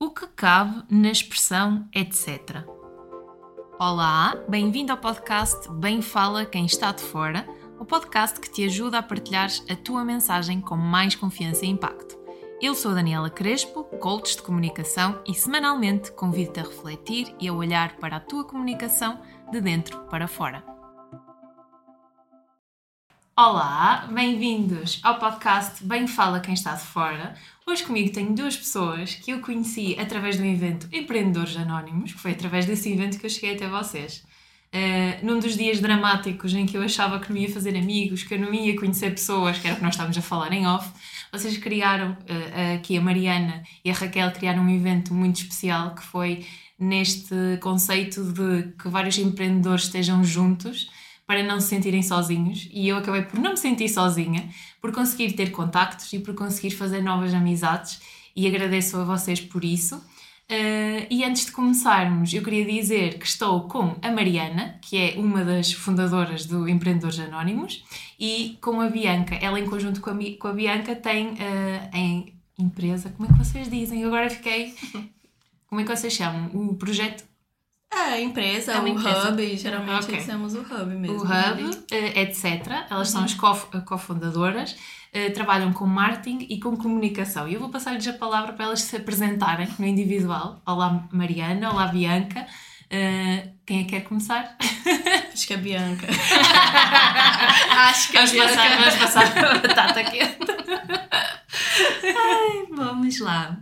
O que cabe na expressão etc. Olá, bem-vindo ao podcast Bem Fala Quem Está de Fora, o podcast que te ajuda a partilhar a tua mensagem com mais confiança e impacto. Eu sou Daniela Crespo, coach de comunicação e semanalmente convido-te a refletir e a olhar para a tua comunicação de dentro para fora. Olá, bem-vindos ao podcast Bem Fala Quem Está de Fora. Hoje comigo tenho duas pessoas que eu conheci através do evento Empreendedores Anónimos, que foi através desse evento que eu cheguei até vocês. Uh, num dos dias dramáticos em que eu achava que não ia fazer amigos, que eu não ia conhecer pessoas, que era o que nós estávamos a falar em off, vocês criaram, uh, aqui a Mariana e a Raquel criaram um evento muito especial que foi neste conceito de que vários empreendedores estejam juntos para não se sentirem sozinhos e eu acabei por não me sentir sozinha, por conseguir ter contactos e por conseguir fazer novas amizades e agradeço a vocês por isso. Uh, e antes de começarmos, eu queria dizer que estou com a Mariana, que é uma das fundadoras do Empreendedores Anónimos, e com a Bianca. Ela, em conjunto com a, com a Bianca, tem uh, em empresa, como é que vocês dizem? Eu agora fiquei. Como é que vocês chamam? O projeto é, a empresa, é o empresa. hub, geralmente okay. dizemos o hub mesmo. O hub, eh, etc. Elas são as uhum. cofundadoras, eh, trabalham com marketing e com comunicação. E eu vou passar-lhes a palavra para elas se apresentarem no individual. Olá Mariana, olá Bianca. Uh, quem é que quer começar? Acho que é a Bianca. Acho que é a Bianca. Passar, vamos passar a batata quente. Ai, vamos lá.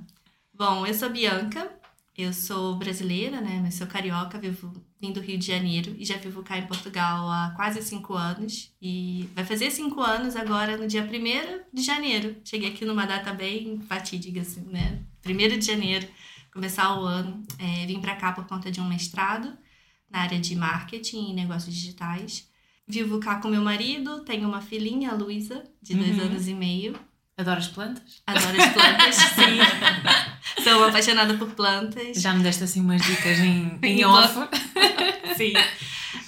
Bom, eu sou a Bianca, eu sou brasileira, né? Mas sou carioca, vivo vim do Rio de Janeiro e já vivo cá em Portugal há quase cinco anos. E vai fazer cinco anos agora no dia 1 de janeiro. Cheguei aqui numa data bem fatídica, assim, né? 1 de janeiro, começar o ano. É, vim para cá por conta de um mestrado na área de marketing e negócios digitais. Vivo cá com meu marido, tenho uma filhinha, a Luísa, de dois uhum. anos e meio. Adoro as plantas? Adoro as plantas, sim. Sou apaixonada por plantas. Já me deste assim umas dicas em, em off. sim.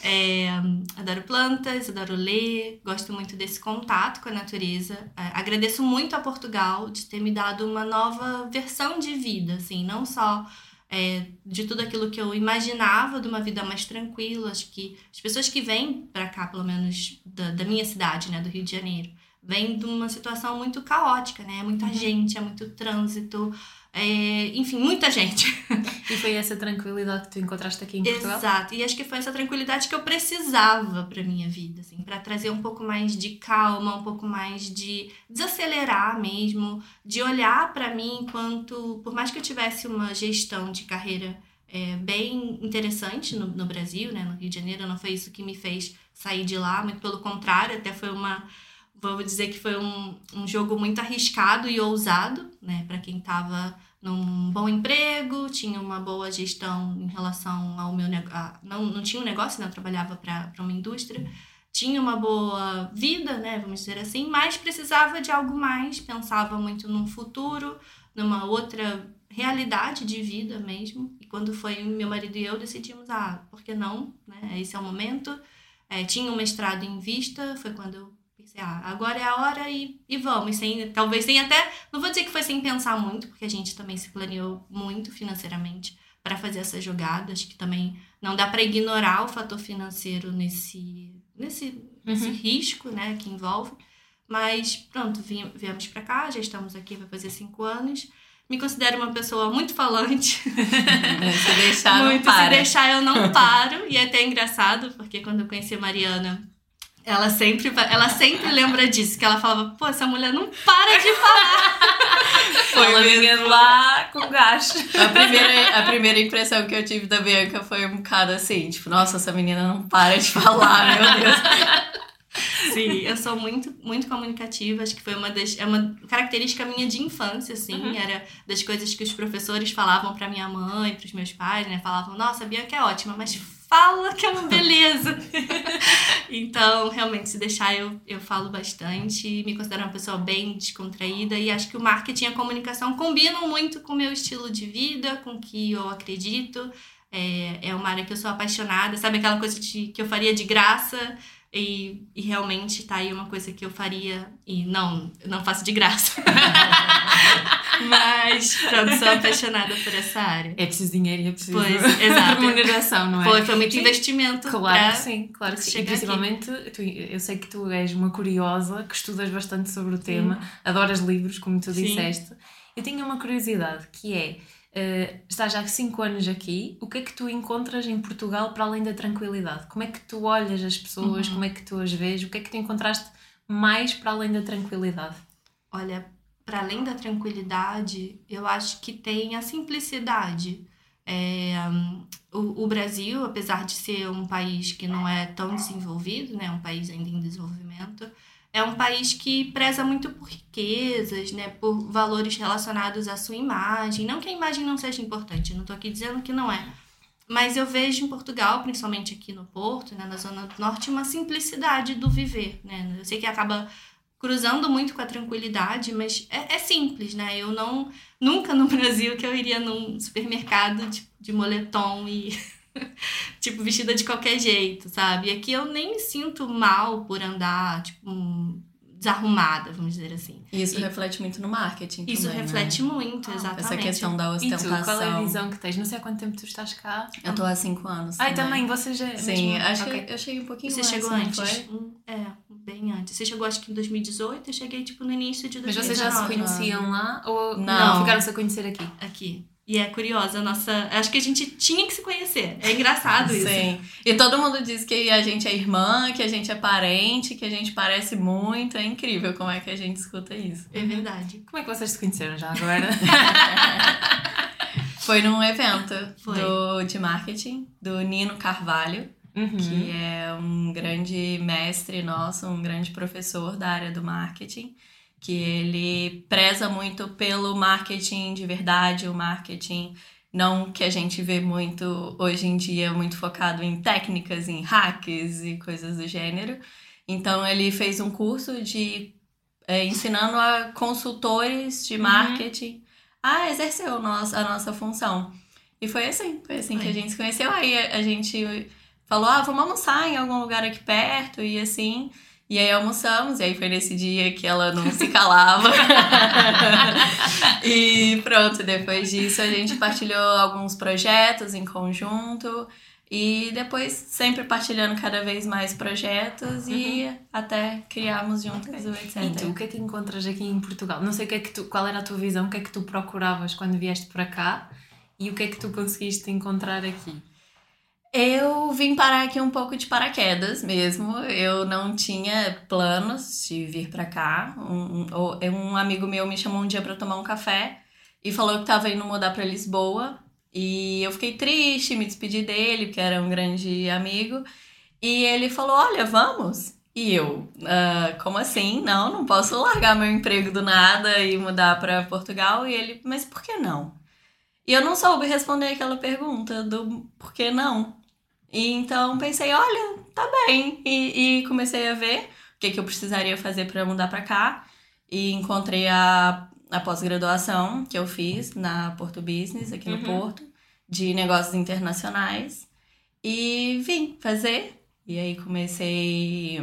É, adoro plantas, adoro ler, gosto muito desse contato com a natureza. É, agradeço muito a Portugal de ter me dado uma nova versão de vida, assim, não só é, de tudo aquilo que eu imaginava de uma vida mais tranquila. Acho que as pessoas que vêm para cá, pelo menos da, da minha cidade, né, do Rio de Janeiro, vem de uma situação muito caótica, né? É muita uhum. gente, é muito trânsito, é, enfim, muita gente. E foi essa tranquilidade que tu encontraste aqui em Portugal? Exato, e acho que foi essa tranquilidade que eu precisava para minha vida, assim, para trazer um pouco mais de calma, um pouco mais de desacelerar mesmo, de olhar para mim enquanto, por mais que eu tivesse uma gestão de carreira é, bem interessante no, no Brasil, né, no Rio de Janeiro, não foi isso que me fez sair de lá, muito pelo contrário, até foi uma vamos dizer que foi um, um jogo muito arriscado e ousado, né, para quem estava num bom emprego, tinha uma boa gestão em relação ao meu negócio, não, não tinha um negócio, né, eu trabalhava para uma indústria, tinha uma boa vida, né, vamos dizer assim, mas precisava de algo mais, pensava muito num futuro, numa outra realidade de vida mesmo. E quando foi meu marido e eu decidimos, ah, por que não, né, esse é o momento. É, tinha um mestrado em vista, foi quando eu ah, agora é a hora e, e vamos. Sem, talvez sem até, não vou dizer que foi sem pensar muito, porque a gente também se planeou muito financeiramente para fazer essas jogadas, que também não dá para ignorar o fator financeiro nesse, nesse, uhum. nesse risco né, que envolve. Mas pronto, viemos para cá, já estamos aqui, vai fazer cinco anos. Me considero uma pessoa muito falante. se deixar, muito, não para. Se deixar, eu não paro. E é até engraçado, porque quando eu conheci a Mariana, ela sempre, ela sempre lembra disso, que ela falava, pô, essa mulher não para de falar. Foi ela vinha lá com gás. A primeira, a primeira impressão que eu tive da Bianca foi um bocado assim, tipo, nossa, essa menina não para de falar, meu Deus. Sim, eu sou muito, muito comunicativa. Acho que foi uma das. É uma característica minha de infância, assim. Uhum. Era das coisas que os professores falavam para minha mãe, para os meus pais, né? Falavam, nossa, a Bianca é ótima, mas fala que é uma beleza. então, realmente, se deixar, eu, eu falo bastante. Me considero uma pessoa bem descontraída e acho que o marketing e a comunicação combinam muito com o meu estilo de vida, com o que eu acredito. É, é uma área que eu sou apaixonada, sabe aquela coisa de, que eu faria de graça e, e realmente tá aí uma coisa que eu faria e não, não faço de graça. Mas, pronto, sou apaixonada por essa área. É preciso dinheiro e é preciso Pois, exato. remuneração, não é? Foi, foi muito Sim. investimento. Claro que sim, claro que sim. E principalmente, tu- eu sei que tu és uma curiosa, que estudas bastante sobre o tema, adoras livros, como tu Sim. disseste. Eu tenho uma curiosidade, que é, eh, estás já há 5 anos aqui, o que é que tu encontras em Portugal para além da tranquilidade? Como é que tu olhas as pessoas, Uhum. como é que tu as vês, o que é que tu encontraste mais para além da tranquilidade? Olha, para além da tranquilidade, eu acho que tem a simplicidade. É, hum, o, o Brasil, apesar de ser um país que não é tão desenvolvido, né, um país ainda em desenvolvimento, é um país que preza muito por riquezas, né, por valores relacionados à sua imagem. Não que a imagem não seja importante, não estou aqui dizendo que não é. Mas eu vejo em Portugal, principalmente aqui no Porto, né, na Zona do Norte, uma simplicidade do viver. Né? Eu sei que acaba cruzando muito com a tranquilidade, mas é, é simples, né? Eu não. Nunca no Brasil que eu iria num supermercado de, de moletom e. tipo, vestida de qualquer jeito, sabe? E aqui eu nem me sinto mal por andar, tipo, um- desarrumada, vamos dizer assim. E isso E- reflete muito no marketing Isso também, reflete né? muito, exatamente. Essa questão da E tu, ostentação. qual é a visão que tens? Não sei há quanto tempo tu estás cá. Eu tô há cinco anos. Ai, também, você já Sim, mesmo- acho ok. que eu cheguei um pouquinho Você antes, chegou não antes? foi? É, bem antes. Você chegou acho que em 2018, eu cheguei tipo no início de Mas 2019. vocês já se conheciam lá ou Não. ficaram-se a conhecer aqui? aqui. E é curiosa a nossa. Acho que a gente tinha que se conhecer. É engraçado isso. Sim. E todo mundo diz que a gente é irmã, que a gente é parente, que a gente parece muito. É incrível como é que a gente escuta isso. É verdade. Como é que vocês se conheceram já agora? Foi num evento Foi. Do, de marketing do Nino Carvalho, Uhum. que é um grande mestre nosso, um grande professor da área do marketing, que ele preza muito pelo marketing de verdade, o marketing não que a gente vê muito hoje em dia, muito focado em técnicas, em hacks e coisas do gênero. Então ele fez um curso de é, ensinando a consultores de Uhum. marketing a exercer o nosso, a nossa função. E foi assim, foi assim que a gente se conheceu. Aí a, a gente falou, ah, vamos almoçar em algum lugar aqui perto, e assim. E aí almoçamos, e aí foi nesse dia que ela não se calava. e pronto, depois disso a gente partilhou alguns projetos em conjunto. E depois sempre partilhando cada vez mais projetos e até criarmos juntos o etc. E tu, o que é que encontras aqui em Portugal? Não sei o que é que tu, qual era a tua visão, o que é que tu procuravas quando vieste para cá e o que é que tu conseguiste encontrar aqui? Eu vim parar aqui um pouco de paraquedas mesmo. Eu não tinha planos de vir pra cá. Um, um, um amigo meu me chamou um dia pra tomar um café e falou que tava indo mudar pra Lisboa. E eu fiquei triste, me despedi dele, porque era um grande amigo. E ele falou: Olha, vamos. E eu, "Ah, como assim? Não, não posso largar meu emprego do nada e mudar pra Portugal. E ele, mas por que não? E eu não soube responder aquela pergunta do por que não. E então pensei, olha, tá bem. E, e comecei a ver o que, que eu precisaria fazer para mudar para cá. E encontrei a, a pós-graduação que eu fiz na Porto Business, aqui no Uhum. Porto, de negócios internacionais. E vim fazer. E aí comecei.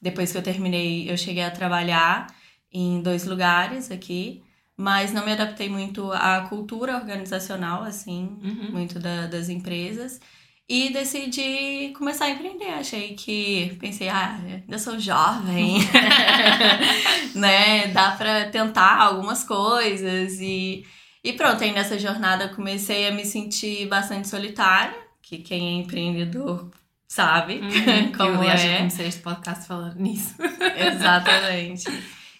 Depois que eu terminei, eu cheguei a trabalhar em dois lugares aqui. Mas não me adaptei muito à cultura organizacional, assim, Uhum. muito da- das empresas. E decidi começar a empreender. Achei que. Pensei, ah, ainda sou jovem, né? Dá pra tentar algumas coisas. E, e pronto, aí nessa jornada comecei a me sentir bastante solitária, que quem é empreendedor sabe Uhum. como eu, é. eu comecei este podcast falando nisso. Exatamente.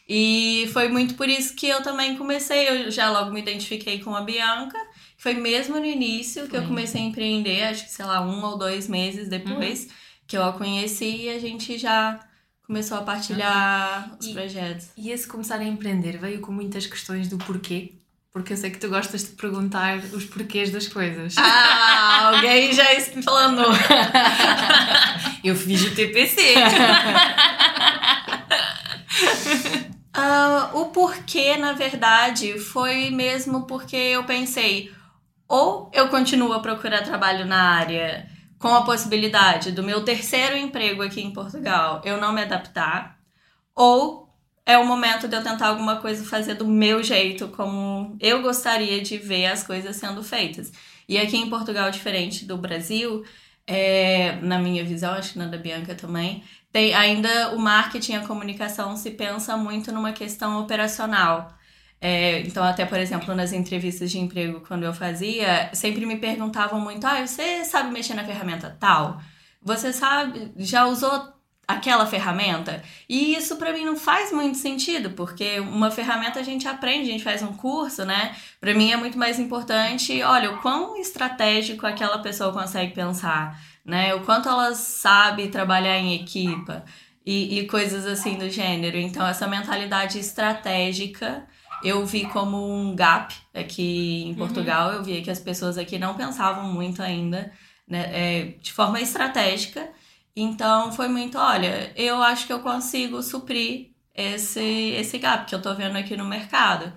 E foi muito por isso que eu também comecei. Eu já logo me identifiquei com a Bianca. Foi mesmo no início que eu Foi. comecei a empreender, acho que, sei lá, um ou dois meses depois que eu a conheci e a gente já começou a partilhar os E- projetos. E esse começar a empreender veio com muitas questões do porquê, porque eu sei que tu gostas de perguntar os porquês das coisas. Ah, alguém já explanou. Eu fiz o TPC. Ah, o porquê, na verdade, foi mesmo porque eu pensei, ou eu continuo a procurar trabalho na área com a possibilidade do meu terceiro emprego aqui em Portugal eu não me adaptar, ou é o momento de eu tentar alguma coisa fazer do meu jeito, como eu gostaria de ver as coisas sendo feitas. E aqui em Portugal, diferente do Brasil, é, na minha visão, acho que na da Bianca também, tem ainda o marketing e a comunicação se pensa muito numa questão operacional. É, então, até por exemplo, nas entrevistas de emprego, quando eu fazia, sempre me perguntavam muito: ah, você sabe mexer na ferramenta tal? Você sabe, já usou aquela ferramenta? E isso para mim não faz muito sentido, porque uma ferramenta a gente aprende, a gente faz um curso, né? Para mim é muito mais importante, olha, o quão estratégico aquela pessoa consegue pensar, né? O quanto ela sabe trabalhar em equipa e, e coisas assim do gênero. Então, essa mentalidade estratégica eu vi como um gap aqui em uhum. Portugal. Uhum. Eu vi que as pessoas aqui não pensavam muito ainda né, é, de forma estratégica. Então foi muito, olha, eu acho que eu consigo suprir esse, esse gap que eu tô vendo aqui no mercado.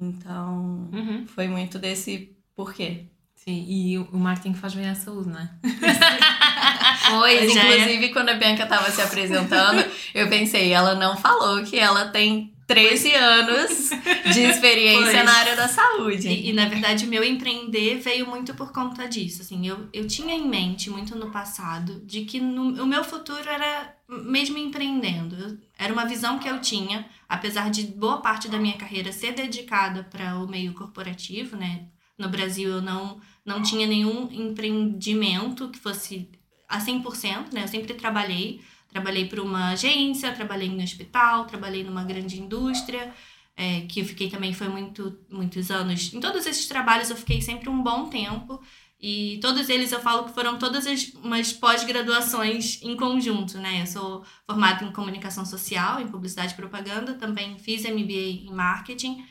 Então uhum. foi muito desse porquê. Sim, e o marketing faz bem à saúde, não é? pois, é. inclusive, quando a Bianca estava se apresentando, eu pensei, ela não falou que ela tem 13 anos de experiência pois. na área da saúde. E, e, na verdade, o meu empreender veio muito por conta disso. Assim, eu, eu tinha em mente, muito no passado, de que no, o meu futuro era mesmo empreendendo. Era uma visão que eu tinha, apesar de boa parte da minha carreira ser dedicada para o meio corporativo, né? No Brasil, eu não, não tinha nenhum empreendimento que fosse a 100%, né? Eu sempre trabalhei Trabalhei para uma agência, trabalhei no hospital, trabalhei numa grande indústria, é, que eu fiquei também foi muito, muitos anos. Em todos esses trabalhos eu fiquei sempre um bom tempo. E todos eles eu falo que foram todas as, umas pós-graduações em conjunto, né? Eu sou formada em comunicação social, em publicidade e propaganda, também fiz MBA em marketing.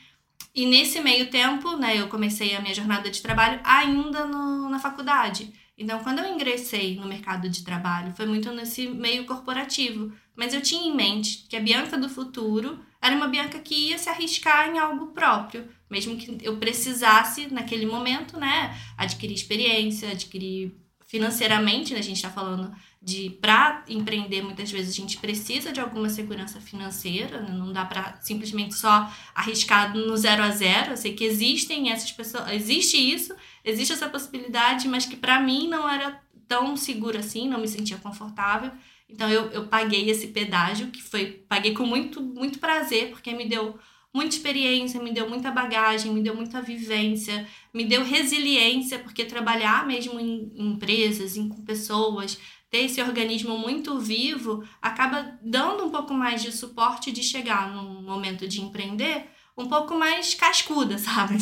E nesse meio tempo, né, eu comecei a minha jornada de trabalho ainda no, na faculdade. Então, quando eu ingressei no mercado de trabalho, foi muito nesse meio corporativo. Mas eu tinha em mente que a Bianca do futuro era uma Bianca que ia se arriscar em algo próprio, mesmo que eu precisasse, naquele momento, né, adquirir experiência, adquirir financeiramente, né, a gente está falando de para empreender muitas vezes a gente precisa de alguma segurança financeira, né? não dá para simplesmente só arriscar no zero a zero. Eu sei que existem essas pessoas, existe isso, existe essa possibilidade, mas que para mim não era tão seguro assim, não me sentia confortável. Então eu, eu paguei esse pedágio que foi paguei com muito muito prazer porque me deu muita experiência, me deu muita bagagem, me deu muita vivência, me deu resiliência, porque trabalhar mesmo em, em empresas, em, com pessoas, ter esse organismo muito vivo, acaba dando um pouco mais de suporte de chegar num momento de empreender um pouco mais cascuda, sabe?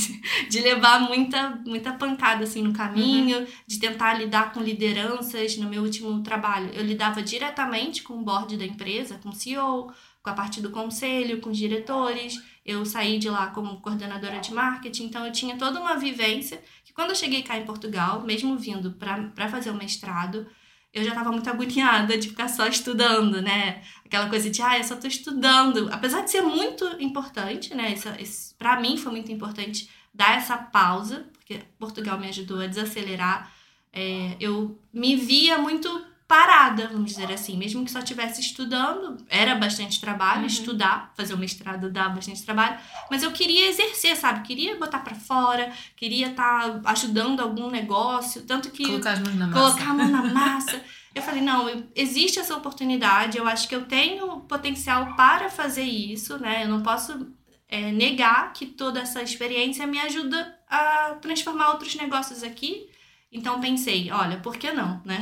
De levar muita, muita pancada assim no caminho, uhum. de tentar lidar com lideranças. No meu último trabalho, eu lidava diretamente com o board da empresa, com o CEO, com a parte do conselho, com os diretores. Eu saí de lá como coordenadora de marketing, então eu tinha toda uma vivência que quando eu cheguei cá em Portugal, mesmo vindo para fazer o mestrado, eu já estava muito agoniada de ficar só estudando, né? Aquela coisa de, ah, eu só estou estudando. Apesar de ser muito importante, né? Isso, isso, para mim foi muito importante dar essa pausa, porque Portugal me ajudou a desacelerar. É, eu me via muito parada, vamos dizer assim, mesmo que só estivesse estudando, era bastante trabalho, uhum. estudar, fazer o mestrado dá bastante trabalho, mas eu queria exercer, sabe? Queria botar para fora, queria estar tá ajudando algum negócio, tanto que colocar as mãos na massa. Colocar a mão na massa. eu falei, não, existe essa oportunidade, eu acho que eu tenho potencial para fazer isso, né? Eu não posso é, negar que toda essa experiência me ajuda a transformar outros negócios aqui. Então pensei, olha, por que não, né?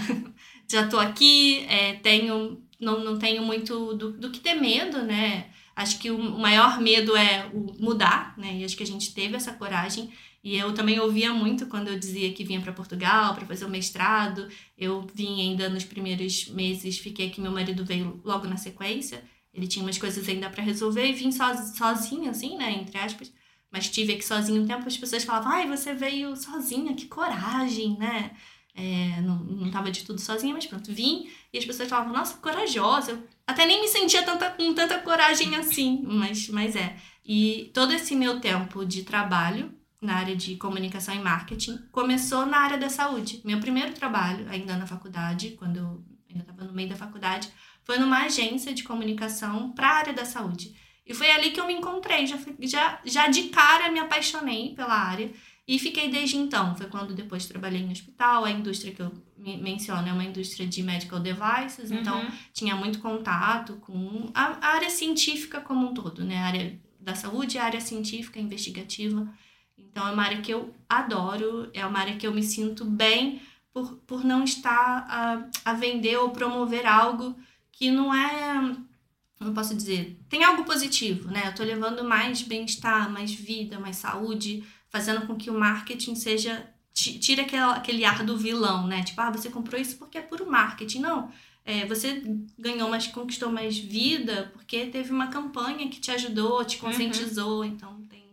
Já tô aqui, é, tenho, não, não tenho muito do, do que ter medo, né? Acho que o maior medo é o mudar, né? E acho que a gente teve essa coragem. E eu também ouvia muito quando eu dizia que vinha para Portugal para fazer o mestrado. Eu vim ainda nos primeiros meses, fiquei aqui, meu marido veio logo na sequência. Ele tinha umas coisas ainda para resolver e vim sozinha, assim, né? Entre aspas. Mas estive aqui sozinho um tempo, as pessoas falavam, ai, você veio sozinha, que coragem, né? É, não, não tava de tudo sozinha, mas pronto, vim e as pessoas falavam, nossa, corajosa. Eu até nem me sentia tanta, com tanta coragem assim, mas, mas é. E todo esse meu tempo de trabalho na área de comunicação e marketing começou na área da saúde. Meu primeiro trabalho, ainda na faculdade, quando eu ainda estava no meio da faculdade, foi numa agência de comunicação para a área da saúde. E foi ali que eu me encontrei. Já, já, já de cara me apaixonei pela área. E fiquei desde então. Foi quando depois trabalhei em hospital. A indústria que eu menciono é uma indústria de medical devices. Então, Uhum. tinha muito contato com a, a área científica como um todo, né? A área da saúde, a área científica, investigativa. Então, é uma área que eu adoro. É uma área que eu me sinto bem por, por não estar a, a vender ou promover algo que não é não posso dizer, tem algo positivo, né? Eu tô levando mais bem-estar, mais vida, mais saúde, fazendo com que o marketing seja ti- tira aquele, aquele ar do vilão, né? Tipo, ah, você comprou isso porque é puro marketing. Não. É, você ganhou mais, conquistou mais vida porque teve uma campanha que te ajudou, te conscientizou. Então tem,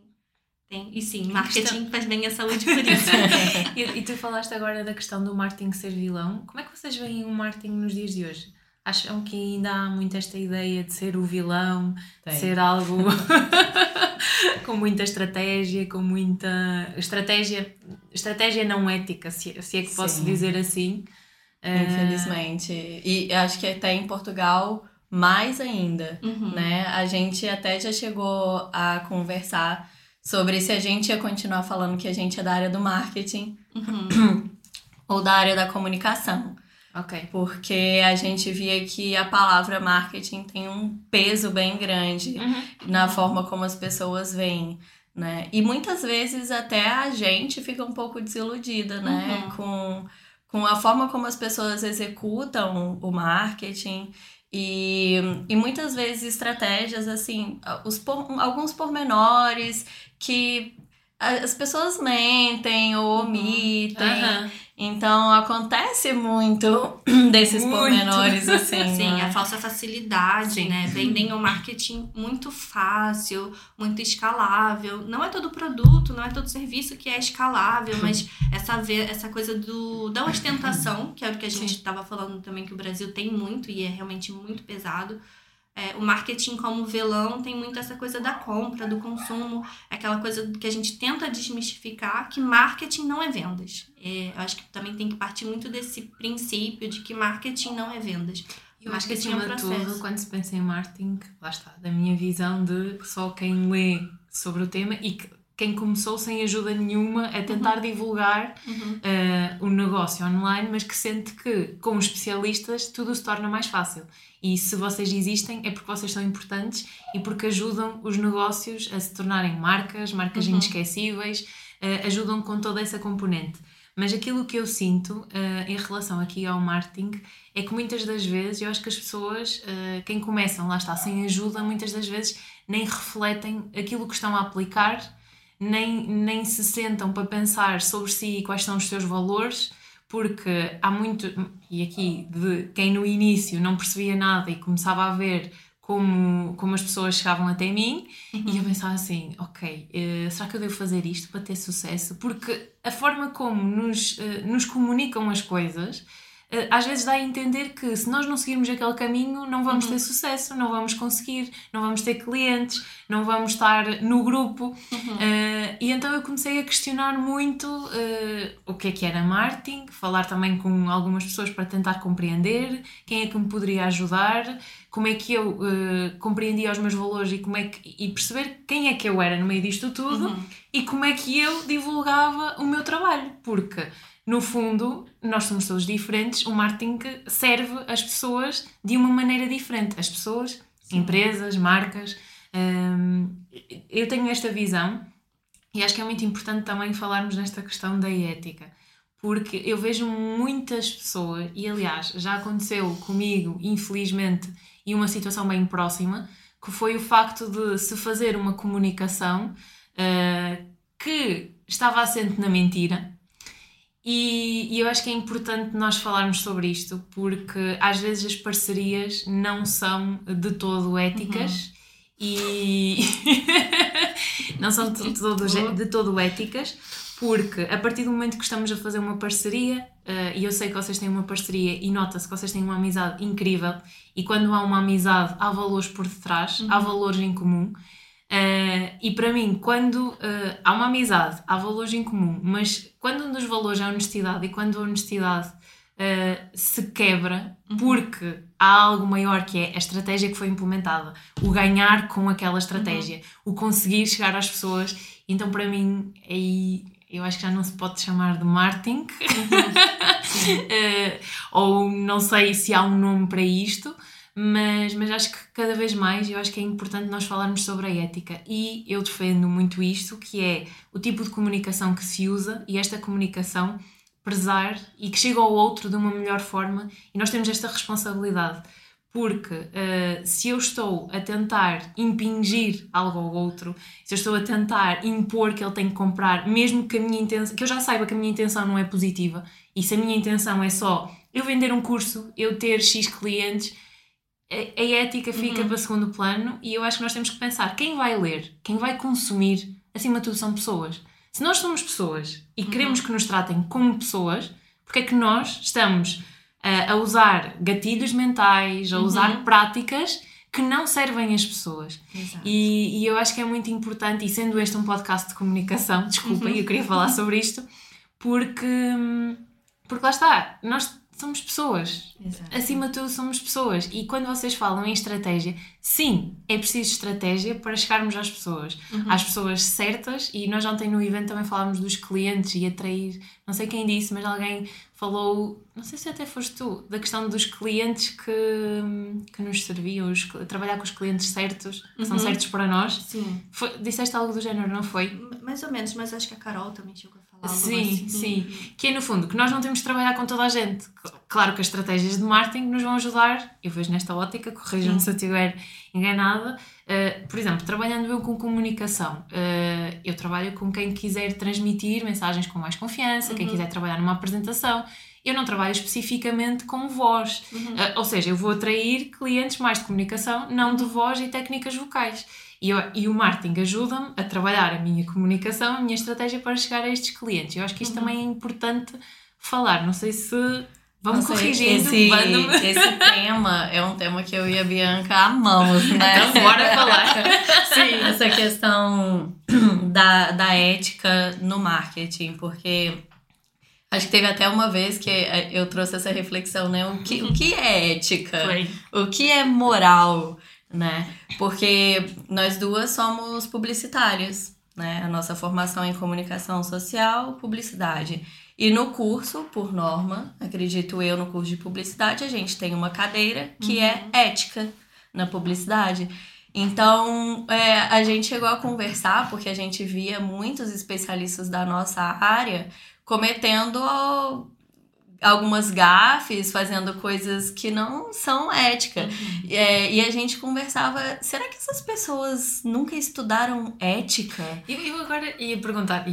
tem. E sim, marketing faz bem à saúde por isso. E, e tu falaste agora da questão do marketing ser vilão. Como é que vocês veem o marketing nos dias de hoje? Acham que ainda há muito esta ideia de ser o vilão, Tem. de ser algo com muita estratégia, com muita estratégia, estratégia não ética, se, se é que posso Sim. dizer assim. Infelizmente. E acho que até em Portugal, mais ainda. Uhum. né? A gente até já chegou a conversar sobre se a gente ia continuar falando que a gente é da área do marketing Uhum. ou da área da comunicação. Ok. Porque a gente via que a palavra marketing tem um peso bem grande Uhum. na forma como as pessoas veem, né? E muitas vezes até a gente fica um pouco desiludida, né? Uhum. Com, com a forma como as pessoas executam o marketing e, e muitas vezes estratégias, assim, os por- alguns pormenores que as pessoas mentem ou omitem. Aham. Então acontece muito desses Muito. pormenores, assim. Sim, né? a falsa facilidade, Sim. né? Vendem o marketing muito fácil, muito escalável. Não é todo produto, não é todo serviço que é escalável, mas essa, essa coisa do, da ostentação, que é o que a gente estava falando também que o Brasil tem muito e é realmente muito pesado. É, o marketing como velão tem muito essa coisa da compra, do consumo, aquela coisa que a gente tenta desmistificar, que marketing não é vendas. É, eu acho que também tem que partir muito desse princípio de que marketing não é vendas. Eu acho que Marketing é um acima de tudo, processo. quando se pensa em marketing, lá está, da minha visão de só quem lê sobre o tema e que quem começou sem ajuda nenhuma a tentar divulgar Uhum. o negócio online, mas que sente que com os especialistas tudo se torna mais fácil. E se vocês existem é porque vocês são importantes e porque ajudam os negócios a se tornarem marcas, marcas Uhum. inesquecíveis, eh, ajudam com toda essa componente. Mas aquilo que eu sinto eh, em relação aqui ao marketing é que muitas das vezes eu acho que as pessoas, quem começam, lá está, sem ajuda, muitas das vezes nem refletem aquilo que estão a aplicar, nem, nem se sentam para pensar sobre si e quais são os seus valores, porque há muito, e aqui de quem no início não percebia nada e começava a ver como, como as pessoas chegavam até mim e eu pensava assim, ok, eh, será que eu devo fazer isto para ter sucesso? Porque a forma como nos, eh, nos comunicam as coisas às vezes dá a entender que se nós não seguirmos aquele caminho não vamos ter sucesso, não vamos conseguir, não vamos ter clientes, não vamos estar no grupo. Eh, e então eu comecei a questionar muito eh, o que é que era marketing, falar também com algumas pessoas para tentar compreender quem é que me poderia ajudar, como é que eu eh, compreendia os meus valores e, como é que, e perceber quem é que eu era no meio disto tudo e como é que eu divulgava o meu trabalho, porque no fundo nós somos todos diferentes, o marketing serve as pessoas de uma maneira diferente, as pessoas, empresas, marcas. hum, eu tenho esta visão e acho que é muito importante também falarmos nesta questão da ética. Porque eu vejo muitas pessoas, e aliás já aconteceu comigo, infelizmente, e uma situação bem próxima, que foi o facto de se fazer uma comunicação ah, que estava assente na mentira. E, e eu acho que é importante nós falarmos sobre isto, porque às vezes as parcerias não são de todo éticas e não são de todo, de todo éticas, porque a partir do momento que estamos a fazer uma parceria, eh, e eu sei que vocês têm uma parceria e nota-se que vocês têm uma amizade incrível, e quando há uma amizade há valores por detrás, há valores em comum. Eh, e para mim, quando eh, há uma amizade, há valores em comum, mas quando um dos valores é a honestidade e quando a honestidade uh, se quebra porque há algo maior que é a estratégia que foi implementada, o ganhar com aquela estratégia, o conseguir chegar às pessoas. Então, para mim, aí eu acho que já não se pode chamar de marketing, uh, ou não sei se há um nome para isto, mas, mas acho que cada vez mais eu acho que é importante nós falarmos sobre a ética. E eu defendo muito isto, que é o tipo de comunicação que se usa e esta comunicação prezar e que chegue ao outro de uma melhor forma e nós temos esta responsabilidade. Porque uh, se eu estou a tentar impingir algo ao outro, se eu estou a tentar impor que ele tem que comprar, mesmo que a minha intenção, que eu já saiba que a minha intenção não é positiva, e se a minha intenção é só eu vender um curso, eu ter X clientes, a, ética fica uhum. para segundo plano e eu acho que nós temos que pensar quem vai ler, quem vai consumir, acima de tudo são pessoas. Se nós somos pessoas e uhum. queremos que nos tratem como pessoas, porque é que nós estamos a, a usar gatilhos mentais, a usar uhum. práticas que não servem às pessoas. E, e, eu acho que é muito importante, e sendo este um podcast de comunicação, desculpem, uhum. eu queria falar sobre isto, porque, porque lá está, nós somos pessoas. Exato. Acima de tudo, somos pessoas. E quando vocês falam em estratégia, sim, é preciso estratégia para chegarmos às pessoas. Uhum. Às pessoas certas. E nós ontem no evento também falámos dos clientes e atrair. Não sei quem disse, mas alguém falou. Não sei se até foste tu, da questão dos clientes que, que nos serviam, os, trabalhar com os clientes certos, que uhum. são certos para nós. Sim. Foi, disseste algo do género, não foi? Mais ou menos, mas acho que a Carol também chegou sim, assim. sim. Que é no fundo que nós não temos de trabalhar com toda a gente. Claro que as estratégias de marketing nos vão ajudar, eu vejo nesta ótica, corrijam-me se eu estiver enganada. Uh, por exemplo, trabalhando eu com comunicação, uh, eu trabalho com quem quiser transmitir mensagens com mais confiança, uhum. quem quiser trabalhar numa apresentação. Eu não trabalho especificamente com voz, uhum. uh, ou seja, eu vou atrair clientes mais de comunicação, não de voz e técnicas vocais. E, eu, e o marketing ajuda-me a trabalhar a minha comunicação, a minha estratégia para chegar a estes clientes. Eu acho que isto uhum. também é importante falar. Não sei se Vamos corrigindo. Esse, esse tema é um tema que eu e a Bianca amamos, né? Então, bora falar. Sim, essa questão da, da ética no marketing, porque acho que teve até uma vez que eu trouxe essa reflexão, né? O que, o que é ética? Foi. O que é moral? né? Porque nós duas somos publicitárias, né? A nossa formação em comunicação social, publicidade. E no curso, por norma, acredito eu, no curso de publicidade, a gente tem uma cadeira que é uhum. é ética na publicidade. Então, é, a gente chegou a conversar, porque a gente via muitos especialistas da nossa área cometendo algumas gafes, fazendo coisas que não são éticas. Uhum. É, e a gente conversava, será que essas pessoas nunca estudaram ética? Eu, eu agora ia perguntar,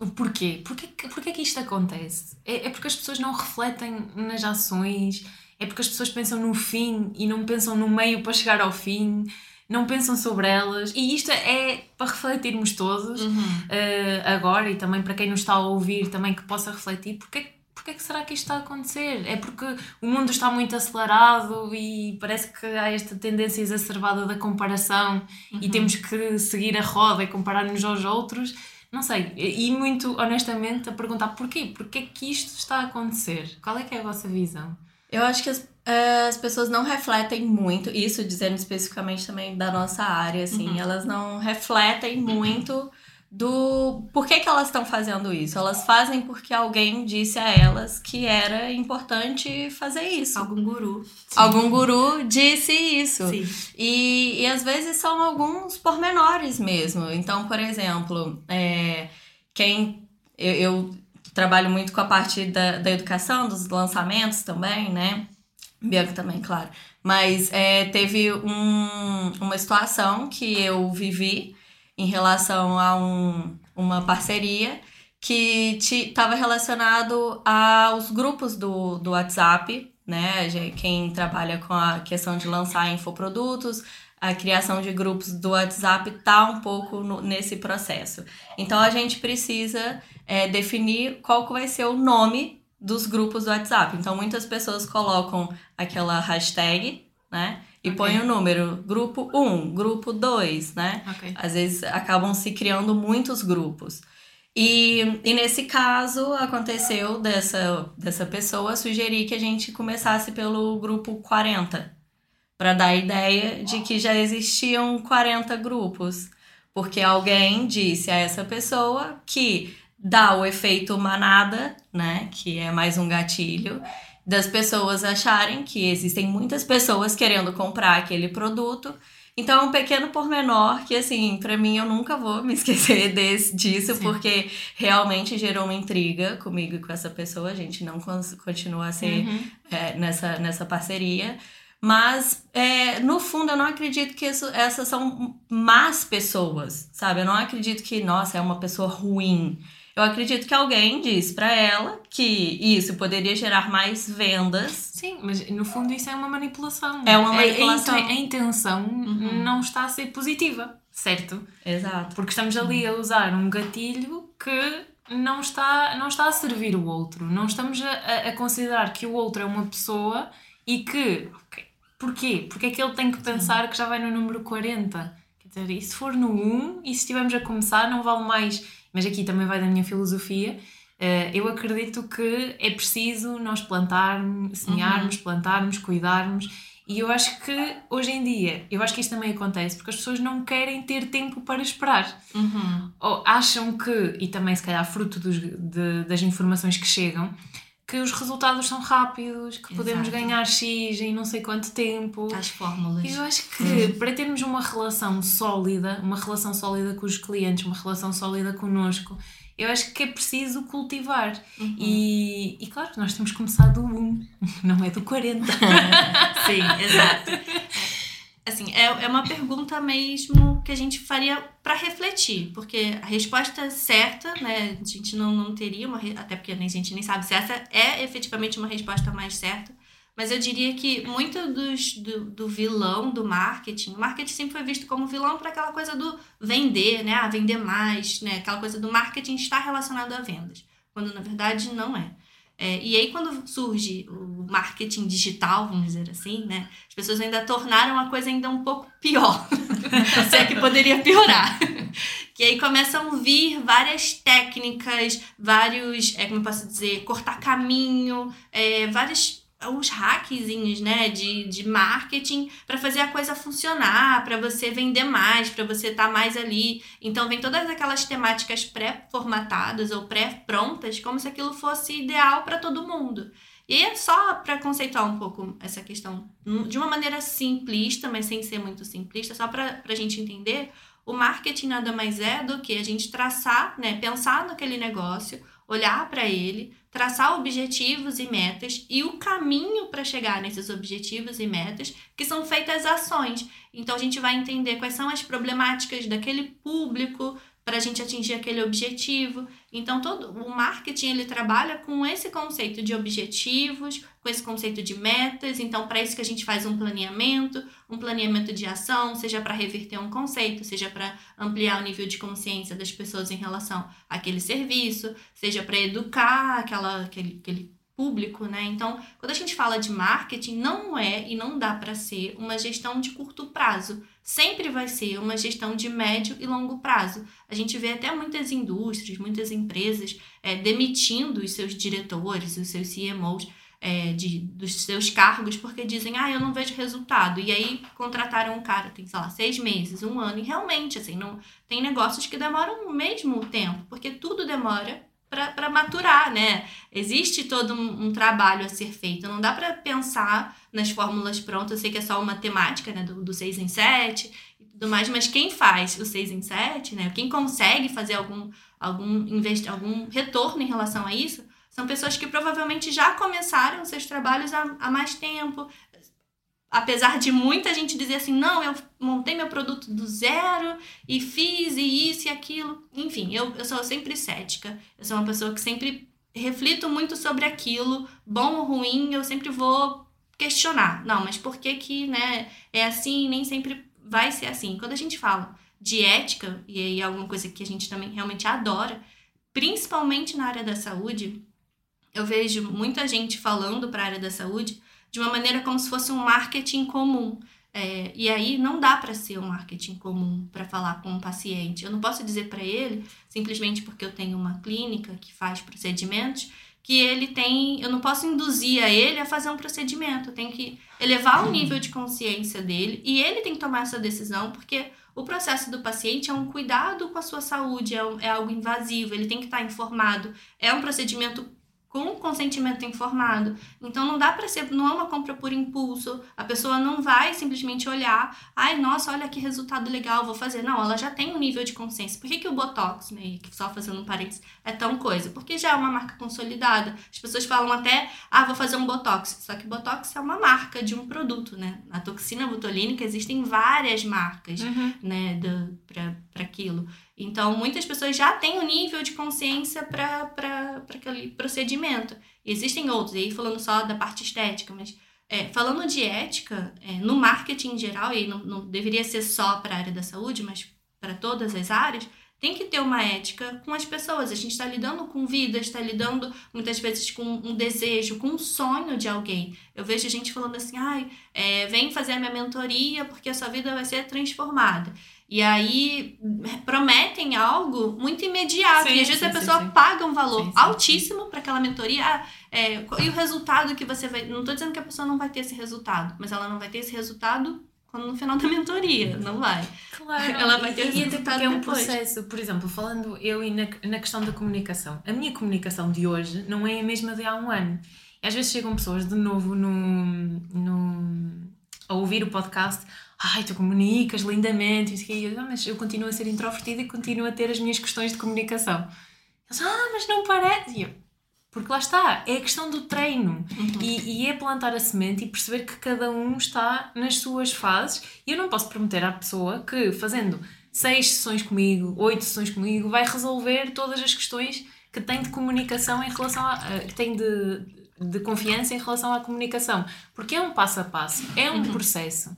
o porquê? Porquê, porquê que isto acontece? É, é porque as pessoas não refletem nas ações, é porque as pessoas pensam no fim e não pensam no meio para chegar ao fim não pensam sobre elas e isto é para refletirmos todos uhum. uh, agora e também para quem nos está a ouvir também que possa refletir porque porque é que será que isto está a acontecer? É porque o mundo está muito acelerado e parece que há esta tendência exacerbada da comparação uhum. e temos que seguir a roda e comparar-nos aos outros. Não sei, e muito honestamente a perguntar porquê? Porquê é que isto está a acontecer? Qual é que é a vossa visão? Eu acho que as, as pessoas não refletem muito, isso dizendo especificamente também da nossa área, assim, uhum. elas não refletem muito do por que, que elas estão fazendo isso. Elas fazem porque alguém disse a elas que era importante fazer isso. Algum guru. Sim. Algum guru disse isso. Sim. E, e às vezes são alguns pormenores mesmo. Então, por exemplo, é, quem. Eu, eu, trabalho muito com a parte da, da educação, dos lançamentos também, né? Bianca também, claro. Mas é, teve um, uma situação que eu vivi em relação a um, uma parceria que estava relacionado aos grupos do, do WhatsApp, né? Quem trabalha com a questão de lançar infoprodutos, a criação de grupos do WhatsApp tá um pouco no, nesse processo. Então a gente precisa é, definir qual vai ser o nome dos grupos do WhatsApp. Então muitas pessoas colocam aquela hashtag, né? E okay. põe o número, grupo 1, grupo 2, né? Okay. Às vezes acabam se criando muitos grupos. E, e nesse caso aconteceu dessa, dessa pessoa sugerir que a gente começasse pelo grupo 40, para dar a ideia de que já existiam 40 grupos, porque alguém disse a essa pessoa que dá o efeito manada, né, que é mais um gatilho, das pessoas acharem que existem muitas pessoas querendo comprar aquele produto então é um pequeno pormenor que, assim, para mim eu nunca vou me esquecer desse, disso, Sim. porque realmente gerou uma intriga comigo e com essa pessoa. A gente não continua a ser uhum. é, nessa, nessa parceria. Mas, é, no fundo, eu não acredito que isso, essas são más pessoas, sabe? Eu não acredito que, nossa, é uma pessoa ruim. Eu acredito que alguém disse para ela que isso poderia gerar mais vendas. Sim, mas no fundo isso é uma manipulação. É uma manipulação. A, a, a intenção uhum. não está a ser positiva, certo? Exato. Porque estamos ali a usar um gatilho que não está, não está a servir o outro. Não estamos a, a considerar que o outro é uma pessoa e que. Okay, porquê? Porque é que ele tem que pensar Sim. que já vai no número 40? Quer dizer, e se for no 1 e se estivermos a começar, não vale mais mas aqui também vai da minha filosofia. Uh, eu acredito que é preciso nós plantarmos, semearmos, uhum. plantarmos, cuidarmos. E eu acho que hoje em dia, eu acho que isto também acontece porque as pessoas não querem ter tempo para esperar. Uhum. Ou acham que, e também se calhar fruto dos, de, das informações que chegam, que os resultados são rápidos, que Exato. podemos ganhar X em não sei quanto tempo. As fórmulas. Eu acho que uhum. para termos uma relação sólida, uma relação sólida com os clientes, uma relação sólida connosco, eu acho que é preciso cultivar. Uhum. E, e claro, nós temos começado do 1, não é do 40. Sim, exato. Assim, é, é uma pergunta mesmo que a gente faria para refletir, porque a resposta certa, né, a gente não, não teria uma, até porque a gente nem sabe se essa é efetivamente uma resposta mais certa, mas eu diria que muito dos, do, do vilão do marketing, o marketing sempre foi visto como vilão para aquela coisa do vender, né, ah, vender mais, né, aquela coisa do marketing estar relacionado a vendas, quando na verdade não é. É, e aí, quando surge o marketing digital, vamos dizer assim, né? As pessoas ainda tornaram a coisa ainda um pouco pior. Se é que poderia piorar. que aí começam a vir várias técnicas, vários, é, como eu posso dizer, cortar caminho, é, várias os hackzinhos, né, de, de marketing para fazer a coisa funcionar, para você vender mais, para você estar tá mais ali. Então vem todas aquelas temáticas pré-formatadas ou pré-prontas, como se aquilo fosse ideal para todo mundo. E é só para conceituar um pouco essa questão de uma maneira simplista, mas sem ser muito simplista, só para a gente entender, o marketing nada mais é do que a gente traçar, né, pensar naquele negócio, olhar para ele, traçar objetivos e metas e o caminho para chegar nesses objetivos e metas, que são feitas ações. Então a gente vai entender quais são as problemáticas daquele público, para a gente atingir aquele objetivo. Então, todo o marketing ele trabalha com esse conceito de objetivos, com esse conceito de metas. Então, para isso que a gente faz um planeamento, um planeamento de ação, seja para reverter um conceito, seja para ampliar o nível de consciência das pessoas em relação àquele serviço, seja para educar aquela, aquele, aquele público, né? Então, quando a gente fala de marketing, não é e não dá para ser uma gestão de curto prazo sempre vai ser uma gestão de médio e longo prazo. A gente vê até muitas indústrias, muitas empresas é, demitindo os seus diretores, os seus CMOs é, de, dos seus cargos porque dizem, ah, eu não vejo resultado. E aí contrataram um cara, tem, sei lá, seis meses, um ano, e realmente, assim, não tem negócios que demoram o mesmo tempo, porque tudo demora para maturar, né? Existe todo um, um, trabalho a ser feito. Não dá para pensar nas fórmulas prontas. Eu sei que é só uma temática, né? Do, do 6 em 7 e tudo mais, mas quem faz o 6 em 7, né? Quem consegue fazer algum, algum, invest... algum retorno em relação a isso, são pessoas que provavelmente já começaram seus trabalhos há, há mais tempo, apesar de muita gente dizer assim, não, eu montei meu produto do zero e fiz e isso e aquilo. Enfim, eu, eu sou sempre cética. Eu sou uma pessoa que sempre reflito muito sobre aquilo, bom ou ruim, eu sempre vou questionar. Não, mas por que que, né, é assim nem sempre vai ser assim? Quando a gente fala de ética, e aí é alguma coisa que a gente também realmente adora, principalmente na área da saúde, eu vejo muita gente falando para a área da saúde de uma maneira como se fosse um marketing comum. É, e aí não dá para ser um marketing comum para falar com um paciente. Eu não posso dizer para ele, simplesmente porque eu tenho uma clínica que faz procedimentos, que ele tem. Eu não posso induzir a ele a fazer um procedimento. Eu tenho que elevar o nível de consciência dele e ele tem que tomar essa decisão, porque o processo do paciente é um cuidado com a sua saúde, é, um, é algo invasivo, ele tem que estar informado. É um procedimento com consentimento informado. Então não dá para ser, não é uma compra por impulso. A pessoa não vai simplesmente olhar, ai, nossa, olha que resultado legal, vou fazer. Não, ela já tem um nível de consciência. Por que, que o Botox, né, só fazendo um parênteses, é tão coisa? Porque já é uma marca consolidada. As pessoas falam até, ah, vou fazer um Botox. Só que Botox é uma marca de um produto, né? Na toxina botulínica existem várias marcas, uhum. né, para aquilo. Então, muitas pessoas já têm o um nível de consciência para aquele procedimento. E existem outros, aí falando só da parte estética, mas é, falando de ética, é, no marketing em geral, e não, não deveria ser só para a área da saúde, mas para todas as áreas, tem que ter uma ética com as pessoas. A gente está lidando com vidas, está lidando muitas vezes com um desejo, com um sonho de alguém. Eu vejo gente falando assim: ai, é, vem fazer a minha mentoria porque a sua vida vai ser transformada. E aí prometem algo muito imediato. Sim, e às vezes sim, a pessoa sim, paga um valor altíssimo para aquela mentoria. Ah, é, e o resultado que você vai. Não estou dizendo que a pessoa não vai ter esse resultado, mas ela não vai ter esse resultado quando no final da mentoria, não vai. Claro. Ela vai ter e, até porque é um processo, por exemplo, falando eu e na, na questão da comunicação. A minha comunicação de hoje não é a mesma de há um ano. E às vezes chegam pessoas de novo no, no, a ouvir o podcast ai, tu comunicas lindamente, e eu, ah, mas eu continuo a ser introvertida e continuo a ter as minhas questões de comunicação. Eles, ah, mas não parece. E eu, porque lá está, é a questão do treino uhum. e, e, é plantar a semente e perceber que cada um está nas suas fases. E eu não posso prometer à pessoa que fazendo seis sessões comigo, oito sessões comigo, vai resolver todas as questões que tem de comunicação em relação a. que tem de, de confiança em relação à comunicação. Porque é um passo a passo, é um uhum. processo.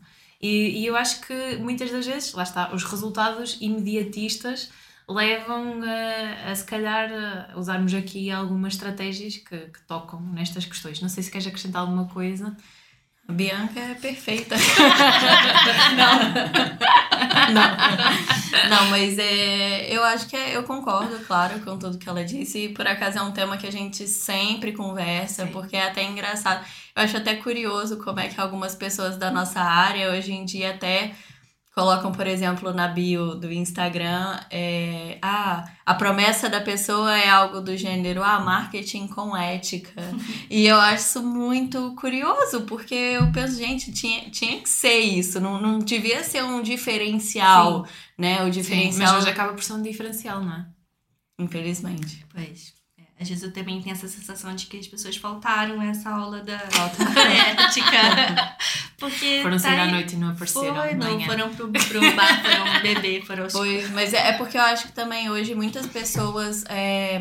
E, e eu acho que muitas das vezes, lá está, os resultados imediatistas levam a, a se calhar a usarmos aqui algumas estratégias que, que, tocam nestas questões. Não sei se queres acrescentar alguma coisa. A Bianca é perfeita. não. não. Não, mas é, eu acho que é, eu concordo, claro, com tudo que ela disse. E por acaso é um tema que a gente sempre conversa, Sim. porque é até engraçado. Eu acho até curioso como é que algumas pessoas da nossa área hoje em dia até colocam, por exemplo, na bio do Instagram, é, ah, a promessa da pessoa é algo do gênero, ah, marketing com ética. e eu acho isso muito curioso, porque eu penso, gente, tinha, tinha que ser isso, não, não devia ser um diferencial, Sim. né? O diferencial. Sim, mas hoje acaba por ser um diferencial, não é? Infelizmente. Pois. Às vezes eu também tenho essa sensação de que as pessoas faltaram essa aula da ética. Porque foram tá sair à noite e não apareceram. Foi, não, foram pro, pro bar, foram beber, foram. Foi, mas é, é, porque eu acho que também hoje muitas pessoas. É,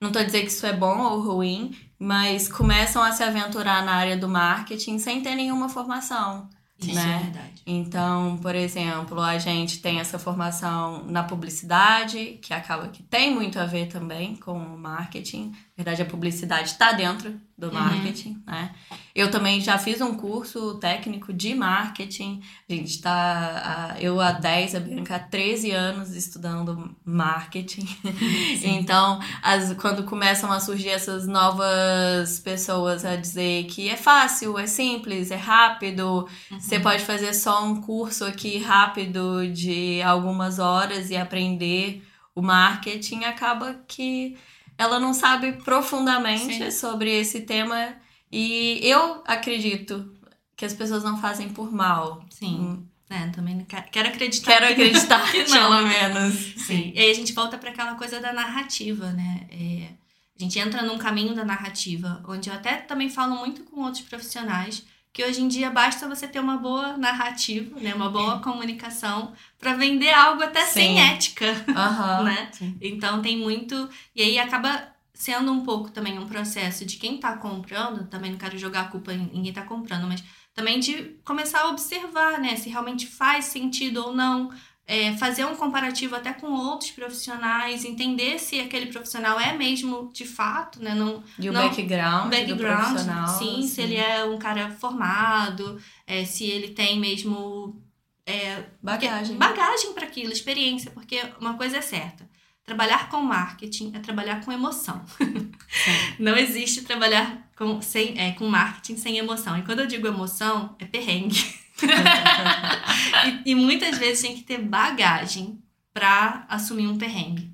não tô dizendo que isso é bom ou ruim, mas começam a se aventurar na área do marketing sem ter nenhuma formação. Isso né? é verdade. Então, por exemplo, a gente tem essa formação na publicidade, que acaba que tem muito a ver também com o marketing. Na verdade, a publicidade está dentro do uhum. marketing, uhum. né? Eu também já fiz um curso técnico de marketing. A gente está, eu há 10, a Bianca há 13 anos estudando marketing. então, as, quando começam a surgir essas novas pessoas a dizer que é fácil, é simples, é rápido, uhum. você pode fazer só um curso aqui rápido de algumas horas e aprender o marketing, acaba que ela não sabe profundamente Sim. sobre esse tema e eu acredito que as pessoas não fazem por mal. Sim. Hum. É, também quero acreditar. Quero que acreditar, que não. pelo menos. Sim. E aí a gente volta para aquela coisa da narrativa, né? É, a gente entra num caminho da narrativa, onde eu até também falo muito com outros profissionais que hoje em dia basta você ter uma boa narrativa, né, uma boa comunicação para vender algo até Sim. sem ética, uhum. né? Sim. Então tem muito e aí acaba sendo um pouco também um processo de quem está comprando, também não quero jogar a culpa em quem está comprando, mas também de começar a observar, né, se realmente faz sentido ou não é, fazer um comparativo até com outros profissionais, entender se aquele profissional é mesmo de fato, né? Não, E o não, background, do background, profissional. sim, assim. se ele é um cara formado, é, se ele tem mesmo é, Bagagem. bagagem para aquilo, experiência, porque uma coisa é certa. Trabalhar com marketing é trabalhar com emoção. Não existe trabalhar com, sem, é, com marketing sem emoção. E quando eu digo emoção, é perrengue. e, e muitas vezes tem que ter bagagem para assumir um perrengue.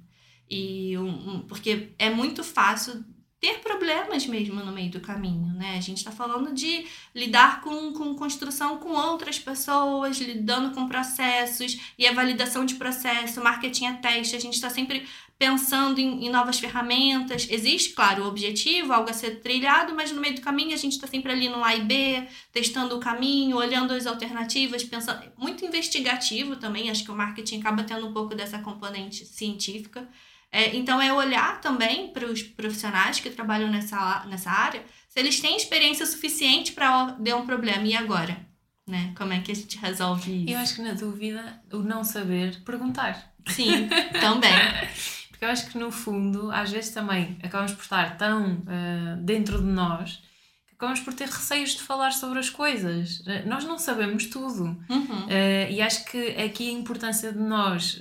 E um, um- porque é muito fácil ter problemas mesmo no meio do caminho, né? A gente está falando de lidar com, com construção com outras pessoas, lidando com processos e a validação de processo, marketing é teste, a gente está sempre pensando em, em novas ferramentas. Existe, claro, o objetivo, algo a ser trilhado, mas no meio do caminho a gente está sempre ali no A e B, testando o caminho, olhando as alternativas, pensando. Muito investigativo também, acho que o marketing acaba tendo um pouco dessa componente científica. É, então, é olhar também para os profissionais que trabalham nessa, nessa área, se eles têm experiência suficiente para dar um problema. E agora? Né? Como é que a gente resolve isso? Eu acho que na dúvida, o não saber, perguntar. Sim, também. Eu acho que no fundo, às vezes também acabamos por estar tão eh, dentro de nós que acabamos por ter receios de falar sobre as coisas. Eh, nós não sabemos tudo. Uhum. Eh, e acho que aqui a importância de nós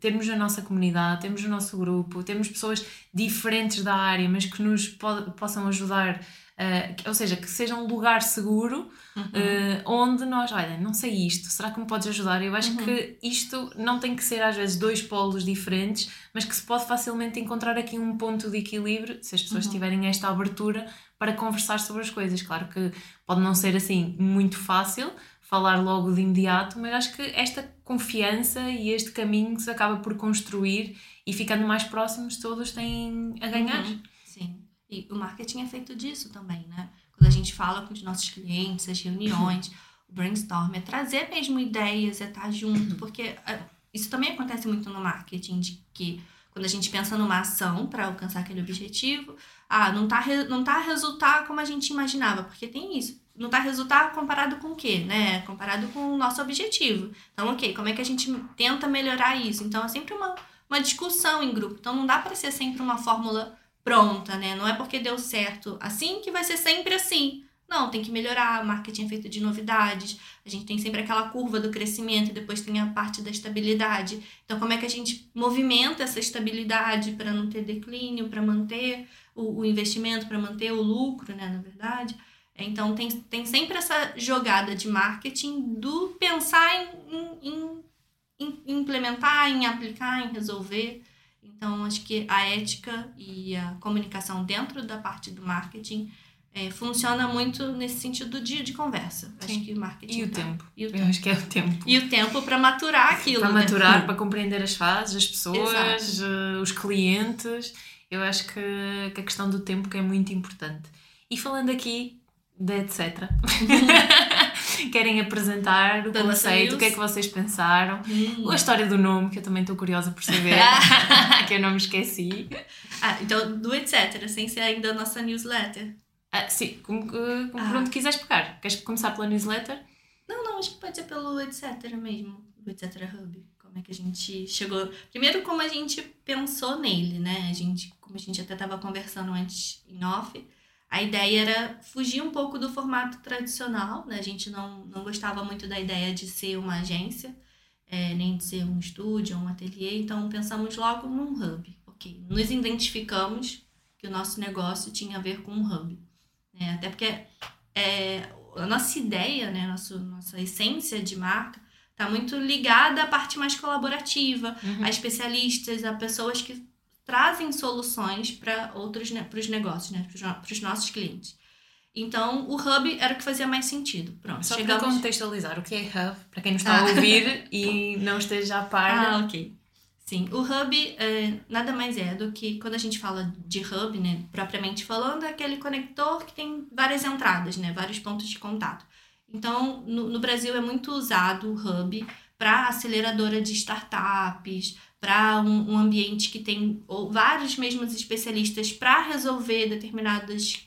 termos a nossa comunidade, termos o nosso grupo, termos pessoas diferentes da área, mas que nos po- possam ajudar, eh, que- ou seja, que seja um lugar seguro Uhum. eh, onde nós, olha, não sei isto, será que me podes ajudar? Eu acho Uhum. que isto não tem que ser às vezes dois polos diferentes, mas que se pode facilmente encontrar aqui um ponto de equilíbrio se as pessoas Uhum. tiverem esta abertura para conversar sobre as coisas. Claro que pode não ser assim muito fácil falar logo de imediato, mas acho que esta confiança e este caminho que se acaba por construir e ficando mais próximos, todos têm a ganhar. O marketing é feito disso também, né? Quando a gente fala com os nossos clientes, as reuniões, o brainstorm, é trazer mesmo ideias, é estar junto, porque ah, isso também acontece muito no marketing, de que quando a gente pensa numa ação para alcançar aquele objetivo, ah, não tá, não tá a resultar como a gente imaginava, porque tem isso. Não tá a resultar comparado com o quê, né? Comparado com o nosso objetivo. Então, ok, como é que a gente tenta melhorar isso? Então, é sempre uma, uma discussão em grupo. Então, não dá para ser sempre uma fórmula pronta, né? Não é porque deu certo assim que vai ser sempre assim. Não, tem que melhorar. O marketing é feito de novidades. A gente tem sempre aquela curva do crescimento e depois tem a parte da estabilidade. Então, como é que a gente movimenta essa estabilidade para não ter declínio, para manter o, o investimento, para manter o lucro, né? Na verdade. Então, tem, tem sempre essa jogada de marketing do pensar em, em, em- em implementar, em aplicar, em resolver. Então, acho que a ética e a comunicação dentro da parte do marketing é, funciona muito nesse sentido de, de conversa. Sim. Acho que o marketing. E o tá- tempo. E o Eu tempo. acho que é o tempo. E o tempo para maturar aquilo. para né? maturar, para compreender as fases, as pessoas, Exato. eh, os clientes. Eu acho que, que a questão do tempo que é muito importante. E falando aqui da etc. Querem apresentar o nossa conceito, o que é que vocês pensaram? Hum. A história do nome, que eu também estou curiosa por saber, que eu não me esqueci. Ah, então, do etc., sem ser ainda a nossa newsletter. Ah, sim, como, como por Ah. onde quiseres pegar. Queres começar pela newsletter? Não, não, acho que pode ser pelo etc. mesmo. O etc. Hub. Como é que a gente chegou. Primeiro, como a gente pensou nele, né? A gente, como a gente até estava conversando antes em off, a ideia era fugir um pouco do formato tradicional, né? A gente não, não gostava muito da ideia de ser uma agência, é, nem de ser um estúdio, um ateliê, então pensamos logo num hub. Ok, nos identificamos que o nosso negócio tinha a ver com um hub. né? Até porque é, a nossa ideia, né, nosso, nossa essência de marca, está muito ligada à parte mais colaborativa, Uhum. a especialistas, a pessoas que trazem soluções para outros para os negócios, né, para os nossos clientes. Então, o hub era o que fazia mais sentido. Pronto, Só para chegamos... contextualizar, o que é hub? Para quem nos está a Ah. ouvir e não esteja a par. Ah, ok. Sim, o hub é, nada mais é do que quando a gente fala de hub, né, propriamente falando, é aquele conector que tem várias entradas, né, vários pontos de contato. Então, no, no Brasil é muito usado o hub para aceleradora de startups, para um, um ambiente que tem vários mesmos especialistas para resolver determinadas.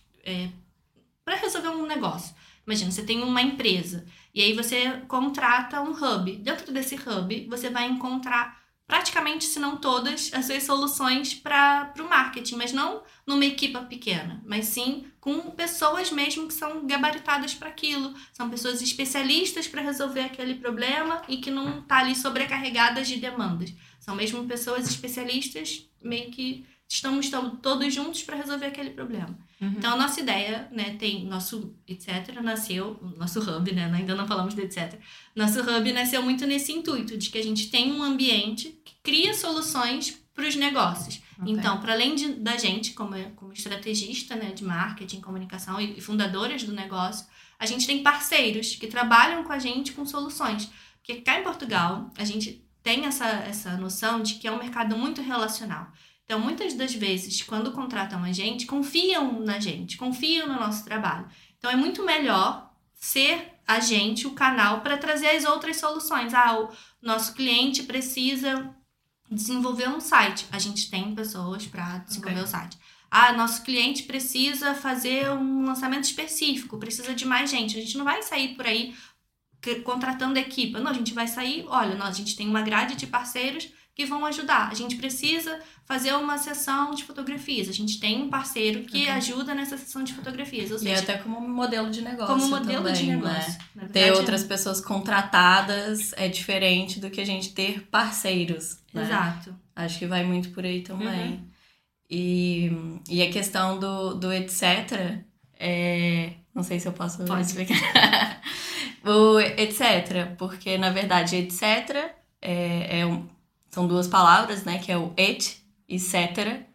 para resolver um negócio. Imagina, você tem uma empresa e aí você contrata um hub. Dentro desse hub, você vai encontrar praticamente, se não todas, as suas soluções para o marketing, mas não numa equipa pequena, mas sim com pessoas mesmo que são gabaritadas para aquilo, são pessoas especialistas para resolver aquele problema e que não tá ali sobrecarregadas de demandas. São mesmo pessoas especialistas meio que estamos, estamos todos juntos para resolver aquele problema. Uhum. Então, a nossa ideia, né, tem nosso etc. nasceu, nosso hub, né, ainda não falamos do etc. Nosso hub nasceu muito nesse intuito de que a gente tem um ambiente que cria soluções para os negócios. Okay. Então, para além de, da gente, como, como estrategista né, de marketing, comunicação e, e fundadoras do negócio, a gente tem parceiros que trabalham com a gente com soluções. Porque cá em Portugal, a gente tem essa, essa noção de que é um mercado muito relacional. Então, muitas das vezes, quando contratam a gente, confiam na gente, confiam no nosso trabalho. Então, é muito melhor ser a gente o canal para trazer as outras soluções. Ah, o nosso cliente precisa desenvolver um site. A gente tem pessoas para desenvolver okay. o site. Ah, nosso cliente precisa fazer um lançamento específico, precisa de mais gente. A gente não vai sair por aí contratando equipa. Não, a gente vai sair, olha, nós, a gente tem uma grade de parceiros que vão ajudar. A gente precisa fazer uma sessão de fotografias. A gente tem um parceiro que uhum. ajuda nessa sessão de fotografias. Ou seja, e até como modelo de negócio. Como modelo também, de negócio. Né? ter outras pessoas contratadas é diferente do que a gente ter parceiros. Né? Exato. Acho que vai muito por aí também. Uhum. E, e a questão do, do etc. É... Não sei se eu posso Pode. explicar. o etc. Porque, na verdade, etc. é, é um são duas palavras, né? Que é o et e cetera,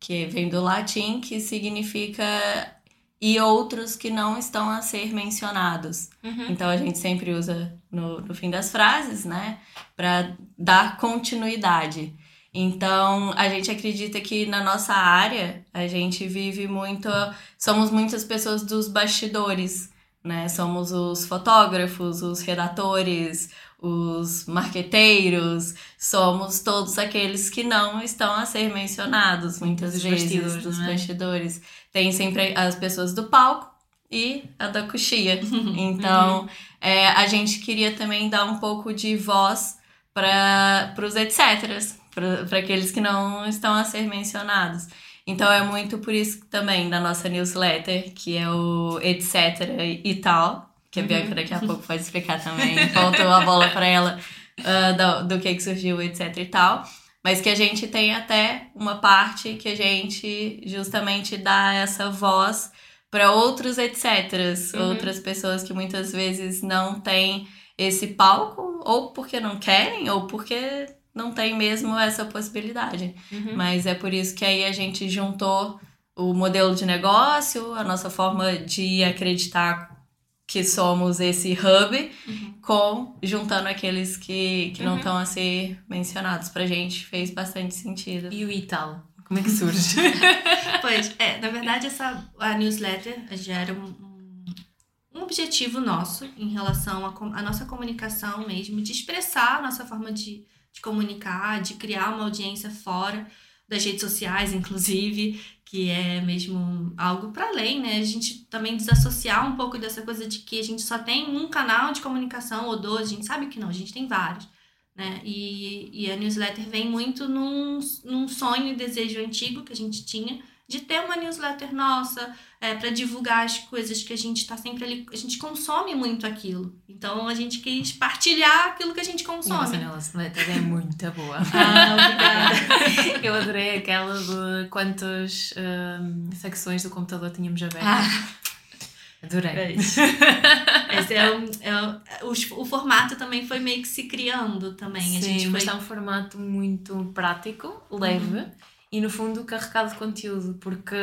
que vem do latim, que significa e outros que não estão a ser mencionados. Uhum. Então a gente sempre usa no, no fim das frases, né? Para dar continuidade. Então, a gente acredita que na nossa área, a gente vive muito. Somos muitas pessoas dos bastidores, né? Somos os fotógrafos, os redatores, os marqueteiros, somos todos aqueles que não estão a ser mencionados muitas dos vezes bastidores, dos é? bastidores. Tem sempre as pessoas do palco e a da coxia. Então, uhum. é, a gente queria também dar um pouco de voz para os etc., para aqueles que não estão a ser mencionados. Então é muito por isso também da nossa newsletter, que é o etc e tal, que a uhum. Bianca daqui a pouco pode explicar também. Faltou a bola para ela uh, do, do que, que surgiu, etc e tal. Mas que a gente tem até uma parte que a gente justamente dá essa voz para outros etc. Uhum. Outras pessoas que muitas vezes não têm esse palco, ou porque não querem, ou porque não tem mesmo essa possibilidade. Uhum. Mas é por isso que aí a gente juntou o modelo de negócio, a nossa forma de acreditar que somos esse hub, uhum. com juntando aqueles que, que uhum. não estão a ser mencionados. Pra gente fez bastante sentido. E o Ital? Como é que surge? pois, é, na verdade, essa, a newsletter já era um, um objetivo nosso em relação à nossa comunicação mesmo, de expressar a nossa forma de, de comunicar, de criar uma audiência fora das redes sociais, inclusive, que é mesmo algo para além, né? A gente também desassociar um pouco dessa coisa de que a gente só tem um canal de comunicação ou dois, a gente sabe que não, a gente tem vários, né? E, e a newsletter vem muito num, num sonho e desejo antigo que a gente tinha de ter uma newsletter nossa, é, para divulgar as coisas que a gente está sempre ali. A gente consome muito aquilo. Então a gente quis partilhar aquilo que a gente consome. Nossa, newsletter é muito boa. ah, obrigada. Eu adorei aquela de quantas um, secções do computador tínhamos aberto. Ah. Adorei. É Esse é, um, é o, o, formato também foi meio que se criando também. Sim, a gente foi... mas é um formato muito prático, leve uhum. E no fundo carregado de conteúdo, porque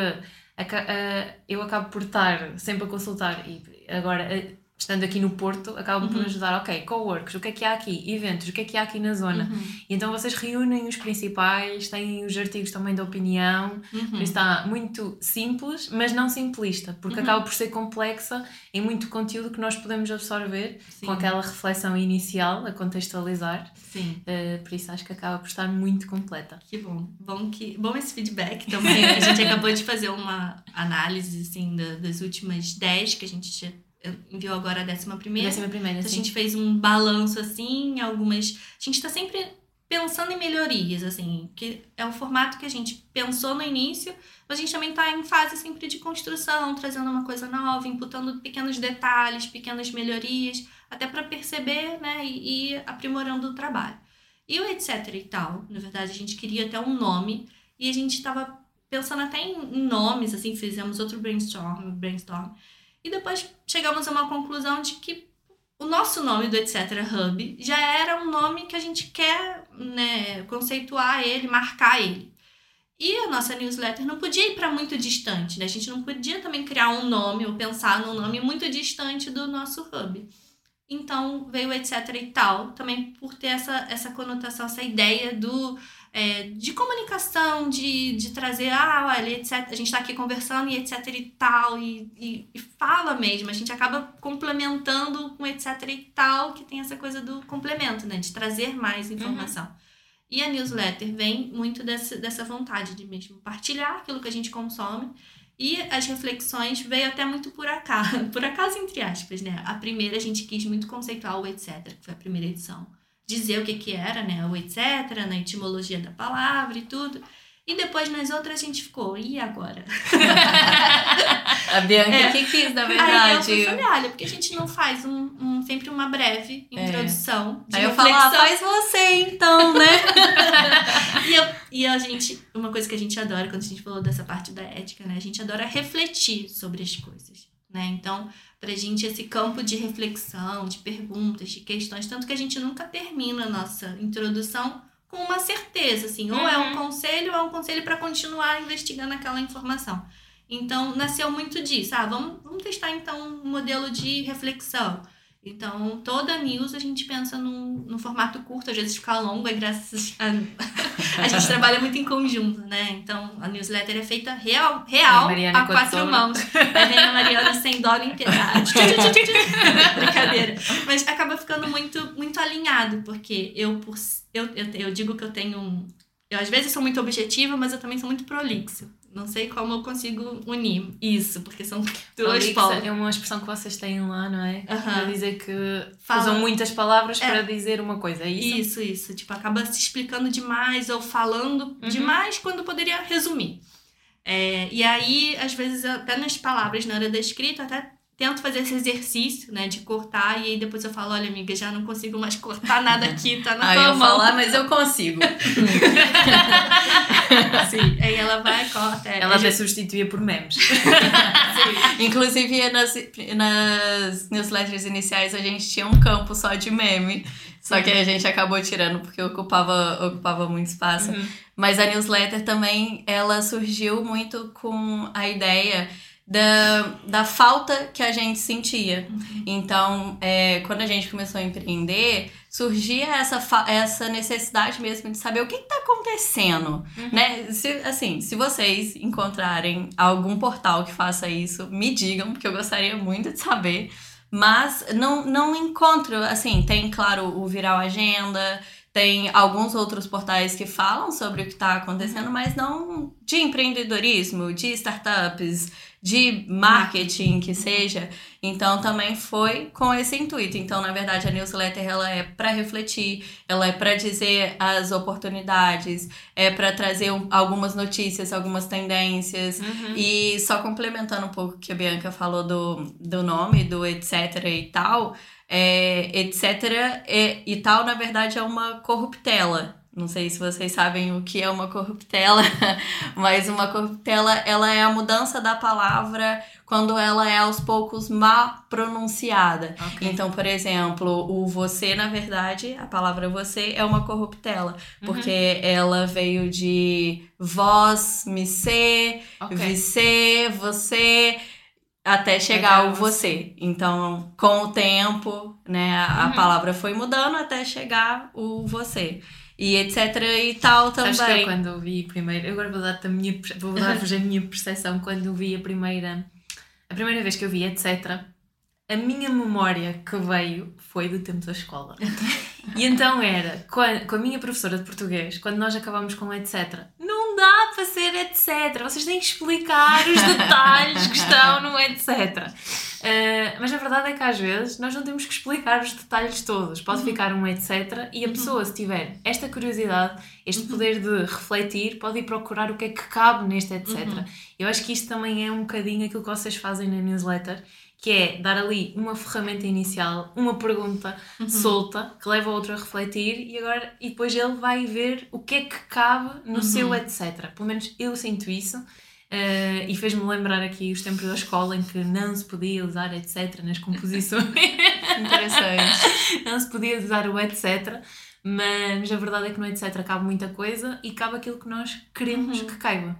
eu acabo por estar sempre a consultar e agora estando aqui no Porto, acabam uhum. por ajudar, ok, co-works, o que é que há aqui? Eventos, o que é que há aqui na zona? Uhum. E então vocês reúnem os principais, têm os artigos também de opinião, uhum. por isso está muito simples, mas não simplista, porque uhum. acaba por ser complexa em muito conteúdo que nós podemos absorver Sim. com aquela reflexão inicial a contextualizar. Sim. Uh, por isso acho que acaba por estar muito completa. Que bom. Bom, que, bom esse feedback também. a gente acabou de fazer uma análise assim, das últimas 10 que a gente enviou agora a décima primeira. Décima primeira, Então, a sim. gente fez um balanço assim, algumas. A gente está sempre pensando em melhorias, assim, que é um formato que a gente pensou no início, mas a gente também está em fase sempre de construção, trazendo uma coisa nova, imputando pequenos detalhes, pequenas melhorias, até para perceber, né, e, e aprimorando o trabalho. E o etc e tal, na verdade, a gente queria até um nome e a gente estava pensando até em, em nomes, assim, fizemos outro brainstorm, brainstorm, e depois chegamos a uma conclusão de que o nosso nome do Etc. Hub já era um nome que a gente quer né, conceituar ele, marcar ele. E a nossa newsletter não podia ir para muito distante, né? A gente não podia também criar um nome ou pensar num nome muito distante do nosso hub. Então veio etc e tal, também por ter essa, essa conotação, essa ideia do é, de comunicação, de, de trazer, ah, olha, etc. A gente está aqui conversando e etc e tal, e, e, e, fala mesmo. A gente acaba complementando com etc e tal, que tem essa coisa do complemento, né? De trazer mais informação. Uhum. E a newsletter vem muito dessa, dessa vontade de mesmo partilhar aquilo que a gente consome. E as reflexões veio até muito por acaso, por acaso entre aspas, né? A primeira a gente quis muito conceituar o etc, que foi a primeira edição dizer o que que era, né, o etc, na etimologia da palavra e tudo. E depois nas outras a gente ficou, e agora? a Bianca é. que quis, na verdade. Aí eu falei, olha, porque a gente não faz um, um sempre uma breve introdução. É. Aí eu falo, ah, faz você então, né? e, eu, e a gente, uma coisa que a gente adora, quando a gente falou dessa parte da ética, né, a gente adora refletir sobre as coisas. Né? Então, pra gente, esse campo de reflexão, de perguntas, de questões, tanto que a gente nunca termina a nossa introdução com uma certeza, assim, ou é um conselho ou é um conselho para continuar investigando aquela informação. Então, nasceu muito disso. Ah, vamos, vamos testar então um modelo de reflexão. Então, toda news a gente pensa num, num formato curto, às vezes fica longo, é graças a. a gente trabalha muito em conjunto, né? Então, a newsletter é feita real, real a quatro mãos. Aí vem a Mariana sem dó nem piedade. Brincadeira. Mas acaba ficando muito, muito alinhado, porque eu, por, eu, eu, eu digo que eu tenho um. Eu às vezes sou muito objetiva, mas eu também sou muito prolixo. Não sei como eu consigo unir isso, porque são duas palavras. É uma expressão que vocês têm lá, não é? Uhum. Para dizer que Fala. usam muitas palavras é. para dizer uma coisa, é isso? Isso, isso. Tipo, acaba se explicando demais ou falando uhum. demais quando poderia resumir. É, e aí, às vezes, até nas palavras, na hora da escrita, até tento fazer esse exercício, né, de cortar, e aí depois eu falo, olha, amiga, já não consigo mais cortar nada aqui, tá na aí tua eu mão. falar, mas eu consigo. Sim, aí ela vai, corta. É, ela até já... substituía por memes. Inclusive, nas, nas newsletters iniciais, a gente tinha um campo só de meme, só que a gente acabou tirando porque ocupava, ocupava muito espaço. Uhum. Mas a newsletter também, ela surgiu muito com a ideia da, da falta que a gente sentia. Uhum. Então, é, quando a gente começou a empreender, surgia essa, essa necessidade mesmo de saber o que está acontecendo, Uhum. né? Se, assim, se vocês encontrarem algum portal que faça isso, me digam, porque eu gostaria muito de saber. Mas não, não encontro, assim, tem, claro, o Viral Agenda, tem alguns outros portais que falam sobre o que está acontecendo, mas não de empreendedorismo, de startups, de marketing que seja. Então também foi com esse intuito. Então, na verdade, a newsletter ela é para refletir, ela é para dizer as oportunidades, é para trazer um, algumas notícias, algumas tendências. Uhum. E só complementando um pouco o que a Bianca falou do, do nome, do etc e tal, é, etc é, e tal, na verdade, é uma corruptela. Não sei se vocês sabem o que é uma corruptela, mas uma corruptela ela é a mudança da palavra quando ela é aos poucos mal pronunciada. Okay. Então, por exemplo, o você, na verdade, a palavra você é uma corruptela, porque ela veio de vós, me ser, Ok. você, você até chegar ao você. Então, com o tempo, né, a, a Uhum. palavra foi mudando até chegar o você. E etc e tal também. Sabes que eu quando vi primeiro, eu agora vou dar-te a minha, vou dar-vos a minha percepção quando vi a primeira, a primeira vez que eu vi etc. A minha memória que veio foi do tempo da escola. E então era com a, com a minha professora de português, quando nós acabamos com etc. Não dá para ser etc. Vocês têm que explicar os detalhes que estão no etc. Uh, mas a verdade é que às vezes nós não temos que explicar os detalhes todos. Pode Uhum. ficar um etc. E a pessoa, se tiver esta curiosidade, este Uhum. poder de refletir, pode ir procurar o que é que cabe neste etc. Uhum. Eu acho que isto também é um bocadinho aquilo que vocês fazem na newsletter, que é dar ali uma ferramenta inicial, uma pergunta Uhum. solta, que leva o outro a refletir e agora e depois ele vai ver o que é que cabe no Uhum. seu etc. Pelo menos eu sinto isso. eh, e fez-me lembrar aqui os tempos da escola em que não se podia usar etc nas composições, Interessante. não se podia usar o etc, mas a verdade é que no etc cabe muita coisa e cabe aquilo que nós queremos Uhum. que caiba.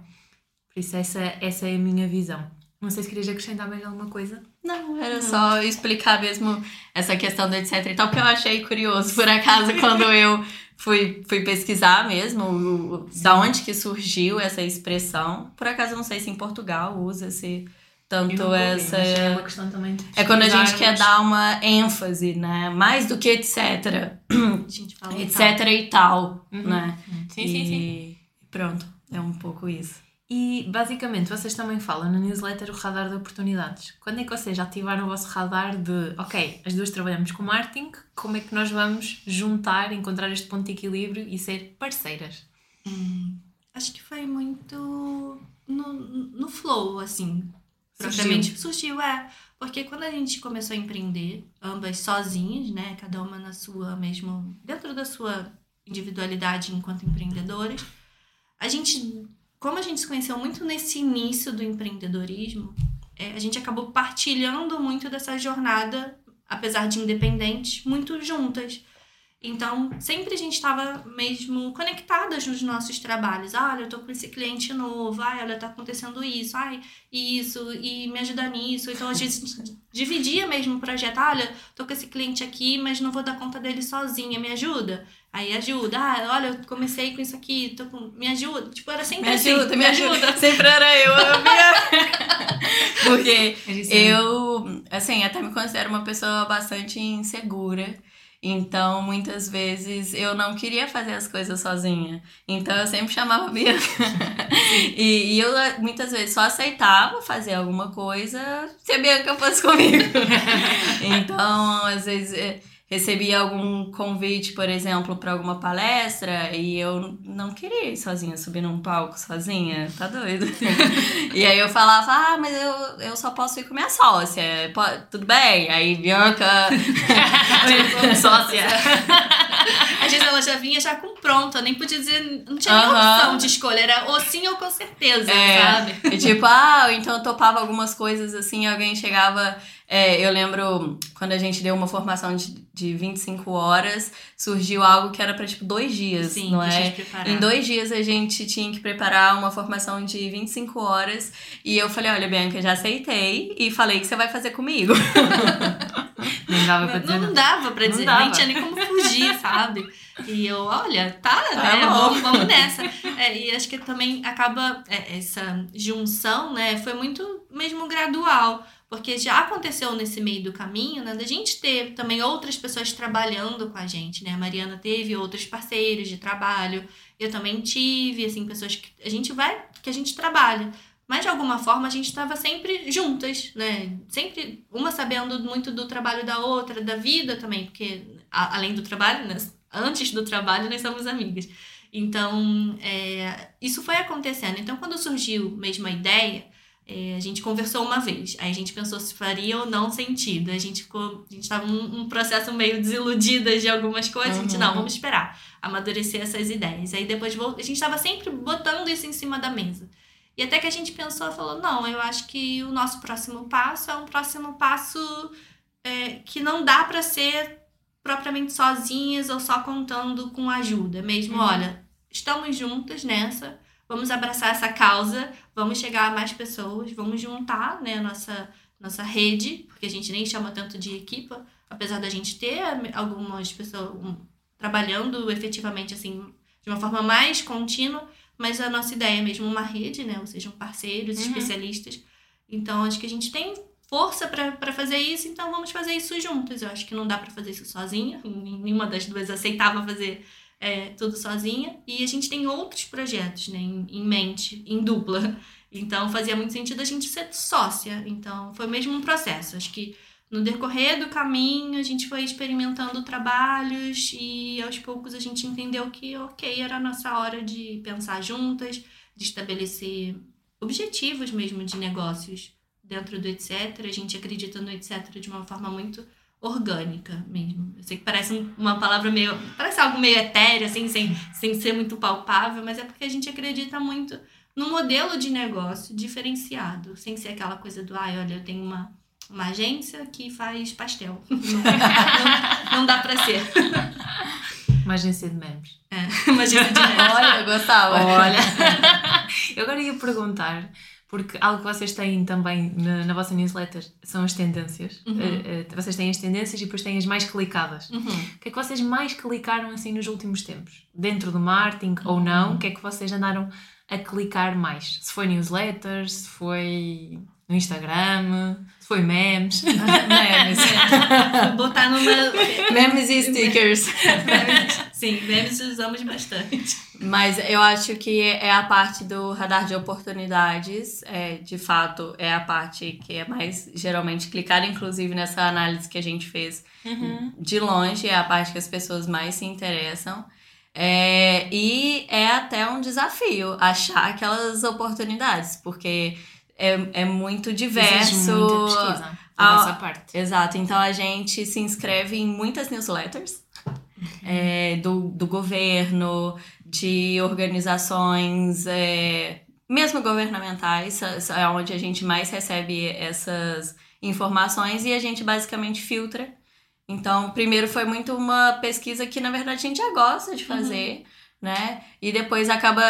Por isso essa, essa é a minha visão. Não sei se querias acrescentar mais alguma coisa. Não, era só explicar mesmo essa questão do etc e tal, que eu achei curioso, por acaso, quando eu fui, fui pesquisar mesmo o, da onde que surgiu essa expressão. Por acaso, eu não sei se em Portugal usa-se tanto essa... mas é uma questão também de É quando a gente quer dar uma ênfase, né? Mais do que etc. A gente fala etc então. e tal, Uhum. né? Sim, sim, sim. E pronto, é um pouco isso. E basicamente vocês também falam na newsletter o radar de oportunidades. Quando é que vocês ativaram o vosso radar de ok, as duas trabalhamos com marketing, como é que nós vamos juntar, encontrar este ponto de equilíbrio e ser parceiras? Hum, acho que foi muito no, no flow, assim. Propriamente surgiu, é. Porque quando a gente começou a empreender, ambas sozinhas, né? Cada uma na sua mesmo. dentro da sua individualidade enquanto empreendedoras, a gente. Como a gente se conheceu muito nesse início do empreendedorismo, é, a gente acabou partilhando muito dessa jornada, apesar de independentes, muito juntas. Então, sempre a gente estava mesmo conectadas nos nossos trabalhos. Olha, eu tô com esse cliente novo. Ai, olha, tá acontecendo isso. Ai, isso. E me ajuda nisso. Então, a gente dividia mesmo o projeto. Olha, tô com esse cliente aqui, mas não vou dar conta dele sozinha. Me ajuda? Aí ajuda. Ah, olha, eu comecei com isso aqui. Tô com... Me ajuda. Tipo, era sempre Me assim. ajuda, me ajuda. Sempre era eu, a minha... Porque eu, assim, até me considero uma pessoa bastante insegura. Então, muitas vezes eu não queria fazer as coisas sozinha. Então, eu sempre chamava a Bianca. e, e eu, muitas vezes, só aceitava fazer alguma coisa se a Bianca fosse comigo. então, às vezes, eh, recebia algum convite, por exemplo, para alguma palestra e eu não queria ir sozinha, subir num palco sozinha. Tá doido? e aí eu falava, ah, mas eu, eu só posso ir com minha sócia. Tudo bem? Aí, Bianca. Tipo, sócia. Às vezes ela já vinha já com pronto, eu nem podia dizer, não tinha nem Aham. opção de escolha, era ou sim ou com certeza, É. sabe? E tipo, ah, então eu topava algumas coisas assim, alguém chegava. É, eu lembro quando a gente deu uma formação de, de 25 horas, surgiu algo que era pra tipo dois dias, Sim, não é? Em dois dias a gente tinha que preparar uma formação de 25 horas e eu falei: olha, Bianca, já aceitei e falei que você vai fazer comigo. Nem dava para dizer Não, não não. dava pra Não dizer, dava. nem tinha nem como fugir, sabe? E eu, olha, tá, né? bom. Vamos, vamos nessa. É, e acho que também acaba é, essa junção, né? Foi muito mesmo gradual. Porque já aconteceu nesse meio do caminho, né? Da gente ter também outras pessoas trabalhando com a gente, né? A Mariana teve outros parceiros de trabalho. Eu também tive, assim, pessoas que a gente vai, que a gente trabalha. Mas de alguma forma a gente estava sempre juntas, né? Sempre uma sabendo muito do trabalho da outra, da vida também, porque a- além do trabalho, né? antes do trabalho nós somos amigas. Então, é, isso foi acontecendo. Então, quando surgiu mesmo a ideia, é, a gente conversou uma vez. Aí a gente pensou se faria ou não sentido. A gente ficou. A gente estava num um processo meio desiludida de algumas coisas. A gente, Uhum. não, vamos esperar amadurecer essas ideias. Aí depois a gente estava sempre botando isso em cima da mesa. E até que a gente pensou falou: não, eu acho que o nosso próximo passo é um próximo passo é, que não dá para ser propriamente sozinhas ou só contando com ajuda. Mesmo, Uhum. olha, estamos juntas nessa, vamos abraçar essa causa, vamos chegar a mais pessoas, vamos juntar né, a nossa, nossa rede, porque a gente nem chama tanto de equipa, apesar da gente ter algumas pessoas trabalhando efetivamente assim de uma forma mais contínua, mas a nossa ideia é mesmo uma rede, né? Ou seja, parceiros, Uhum. especialistas. Então, acho que a gente tem força para fazer isso, então vamos fazer isso juntas. Eu acho que não dá para fazer isso sozinha, nenhuma das duas aceitava fazer é, tudo sozinha. E a gente tem outros projetos né, em, em mente, em dupla. Então fazia muito sentido a gente ser sócia. Então foi mesmo um processo. Acho que no decorrer do caminho a gente foi experimentando trabalhos e aos poucos a gente entendeu que, ok, era a nossa hora de pensar juntas, de estabelecer objetivos mesmo de negócios dentro do etc. A gente acredita no etc. de uma forma muito orgânica mesmo. Eu sei que parece uma palavra meio. parece algo meio etéreo, assim, sem, sem ser muito palpável, mas é porque a gente acredita muito no modelo de negócio diferenciado, sem ser aquela coisa do, ai, ah, olha, eu tenho uma, uma agência que faz pastel. Não, não, dá pra ser. Uma agência de memes. É, uma agência de memes. Olha, eu gostava. Olha. eu agora ia perguntar porque algo que vocês têm também na, na vossa newsletter são as tendências. Uhum. Uh, uh, vocês têm as tendências e depois têm as mais clicadas. Uhum. O que é que vocês mais clicaram assim nos últimos tempos? Dentro do marketing uhum. ou não? O que é que vocês andaram a clicar mais? Se foi newsletters, se foi no Instagram, se foi memes. memes. Botar numa. Memes e stickers. Sim, memes usamos bastante. Mas eu acho que é a parte do radar de oportunidades, é, de fato, é a parte que é mais geralmente clicada, inclusive nessa análise que a gente fez uhum. de longe, é a parte que as pessoas mais se interessam. É, e é até um desafio achar aquelas oportunidades, porque é, é muito diverso. muita pesquisa da nossa parte. Exato. Então a gente se inscreve em muitas newsletters. É, do, do governo, de organizações, é, mesmo governamentais, é onde a gente mais recebe essas informações e a gente basicamente filtra. Então, primeiro foi muito uma pesquisa que, na verdade, a gente já gosta de fazer. Uhum né? E depois acaba.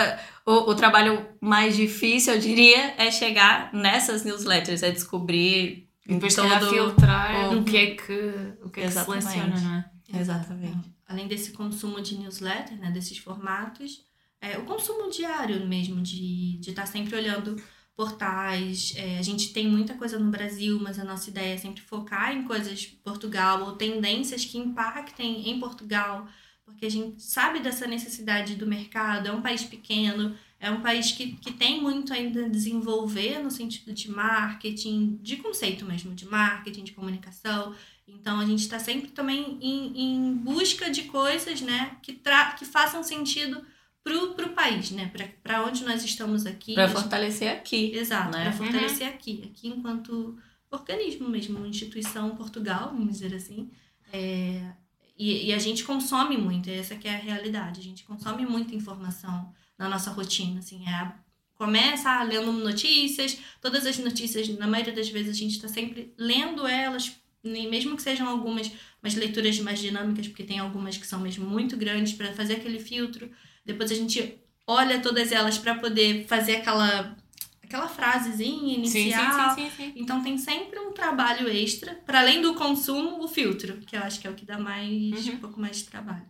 O, o trabalho mais difícil, eu diria, é chegar nessas newsletters, é descobrir. Depois todo, filtrar o, o que é que, o que, é que seleciona, não é? Exatamente. Além desse consumo de newsletter, né, desses formatos, é, o consumo diário mesmo, de estar de tá sempre olhando portais. É, a gente tem muita coisa no Brasil, mas a nossa ideia é sempre focar em coisas Portugal ou tendências que impactem em Portugal porque a gente sabe dessa necessidade do mercado, é um país pequeno, é um país que, que tem muito ainda a desenvolver no sentido de marketing, de conceito mesmo, de marketing, de comunicação. Então a gente está sempre também em, em busca de coisas né, que, tra que façam sentido pro, pro país, né? Para onde nós estamos aqui. Para fortalecer aqui. Exato, né? para fortalecer uhum. aqui. Aqui enquanto organismo mesmo, instituição Portugal, vamos dizer assim. É, e, e, a gente consome muito, essa que é a realidade. A gente consome muita informação na nossa rotina, assim, é começa lendo notícias, todas as notícias, na maioria das vezes a gente está sempre lendo elas, mesmo que sejam algumas mas leituras mais dinâmicas, porque tem algumas que são mesmo muito grandes para fazer aquele filtro. Depois a gente olha todas elas para poder fazer aquela aquela frasezinha inicial. Sim, sim, sim, então tem sempre um trabalho extra, para além do consumo, o filtro, que eu acho que é o que dá mais uhum. um pouco mais de trabalho.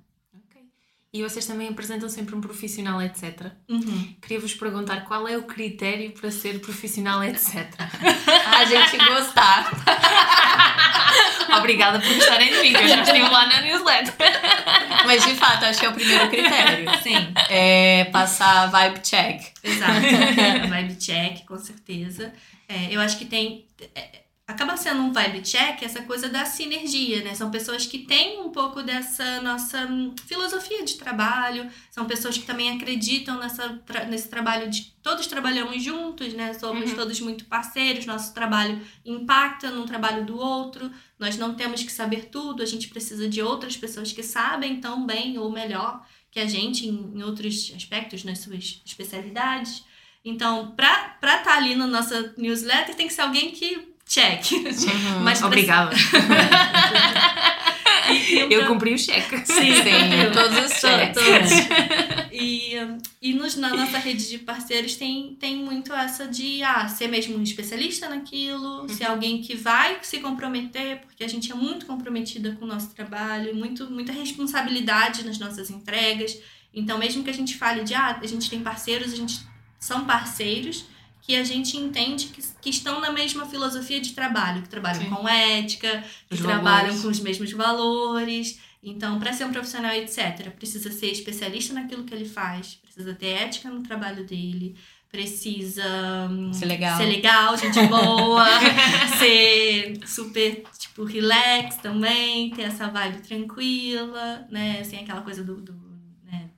E vocês também apresentam sempre um profissional, etc. Uhum. Queria vos perguntar qual é o critério para ser profissional, etc. a gente gostar. Obrigada por gostarem de mim, que eu já estive lá na newsletter. Mas de fato, acho que é o primeiro critério. Sim. É passar vibe check. Exato. vibe check, com certeza. É, eu acho que tem. É, acaba sendo um vibe check essa coisa da sinergia, né? São pessoas que têm um pouco dessa nossa filosofia de trabalho, são pessoas que também acreditam nessa, nesse trabalho de todos trabalhamos juntos, né? Somos uhum. todos muito parceiros, nosso trabalho impacta no trabalho do outro, nós não temos que saber tudo, a gente precisa de outras pessoas que sabem tão bem ou melhor que a gente em, em outros aspectos, nas suas especialidades. Então, para estar tá ali na nossa newsletter, tem que ser alguém que check. Uhum, Mas Obrigada. eu cumpri o cheque. Sim, Sim todos os cheques. E, e nos, na nossa rede de parceiros tem, tem muito essa de ah, ser mesmo um especialista naquilo, uhum. ser alguém que vai se comprometer, porque a gente é muito comprometida com o nosso trabalho, muito, muita responsabilidade nas nossas entregas. Então, mesmo que a gente fale de ah, a gente tem parceiros, a gente são parceiros, que a gente entende que, que estão na mesma filosofia de trabalho, que trabalham Sim. com ética, que os trabalham valores. com os mesmos valores. Então, para ser um profissional, etc., precisa ser especialista naquilo que ele faz, precisa ter ética no trabalho dele, precisa hum, Ser legal. ser legal, gente boa, ser super, tipo, relax também, ter essa vibe tranquila, né? Assim, aquela coisa do. do né?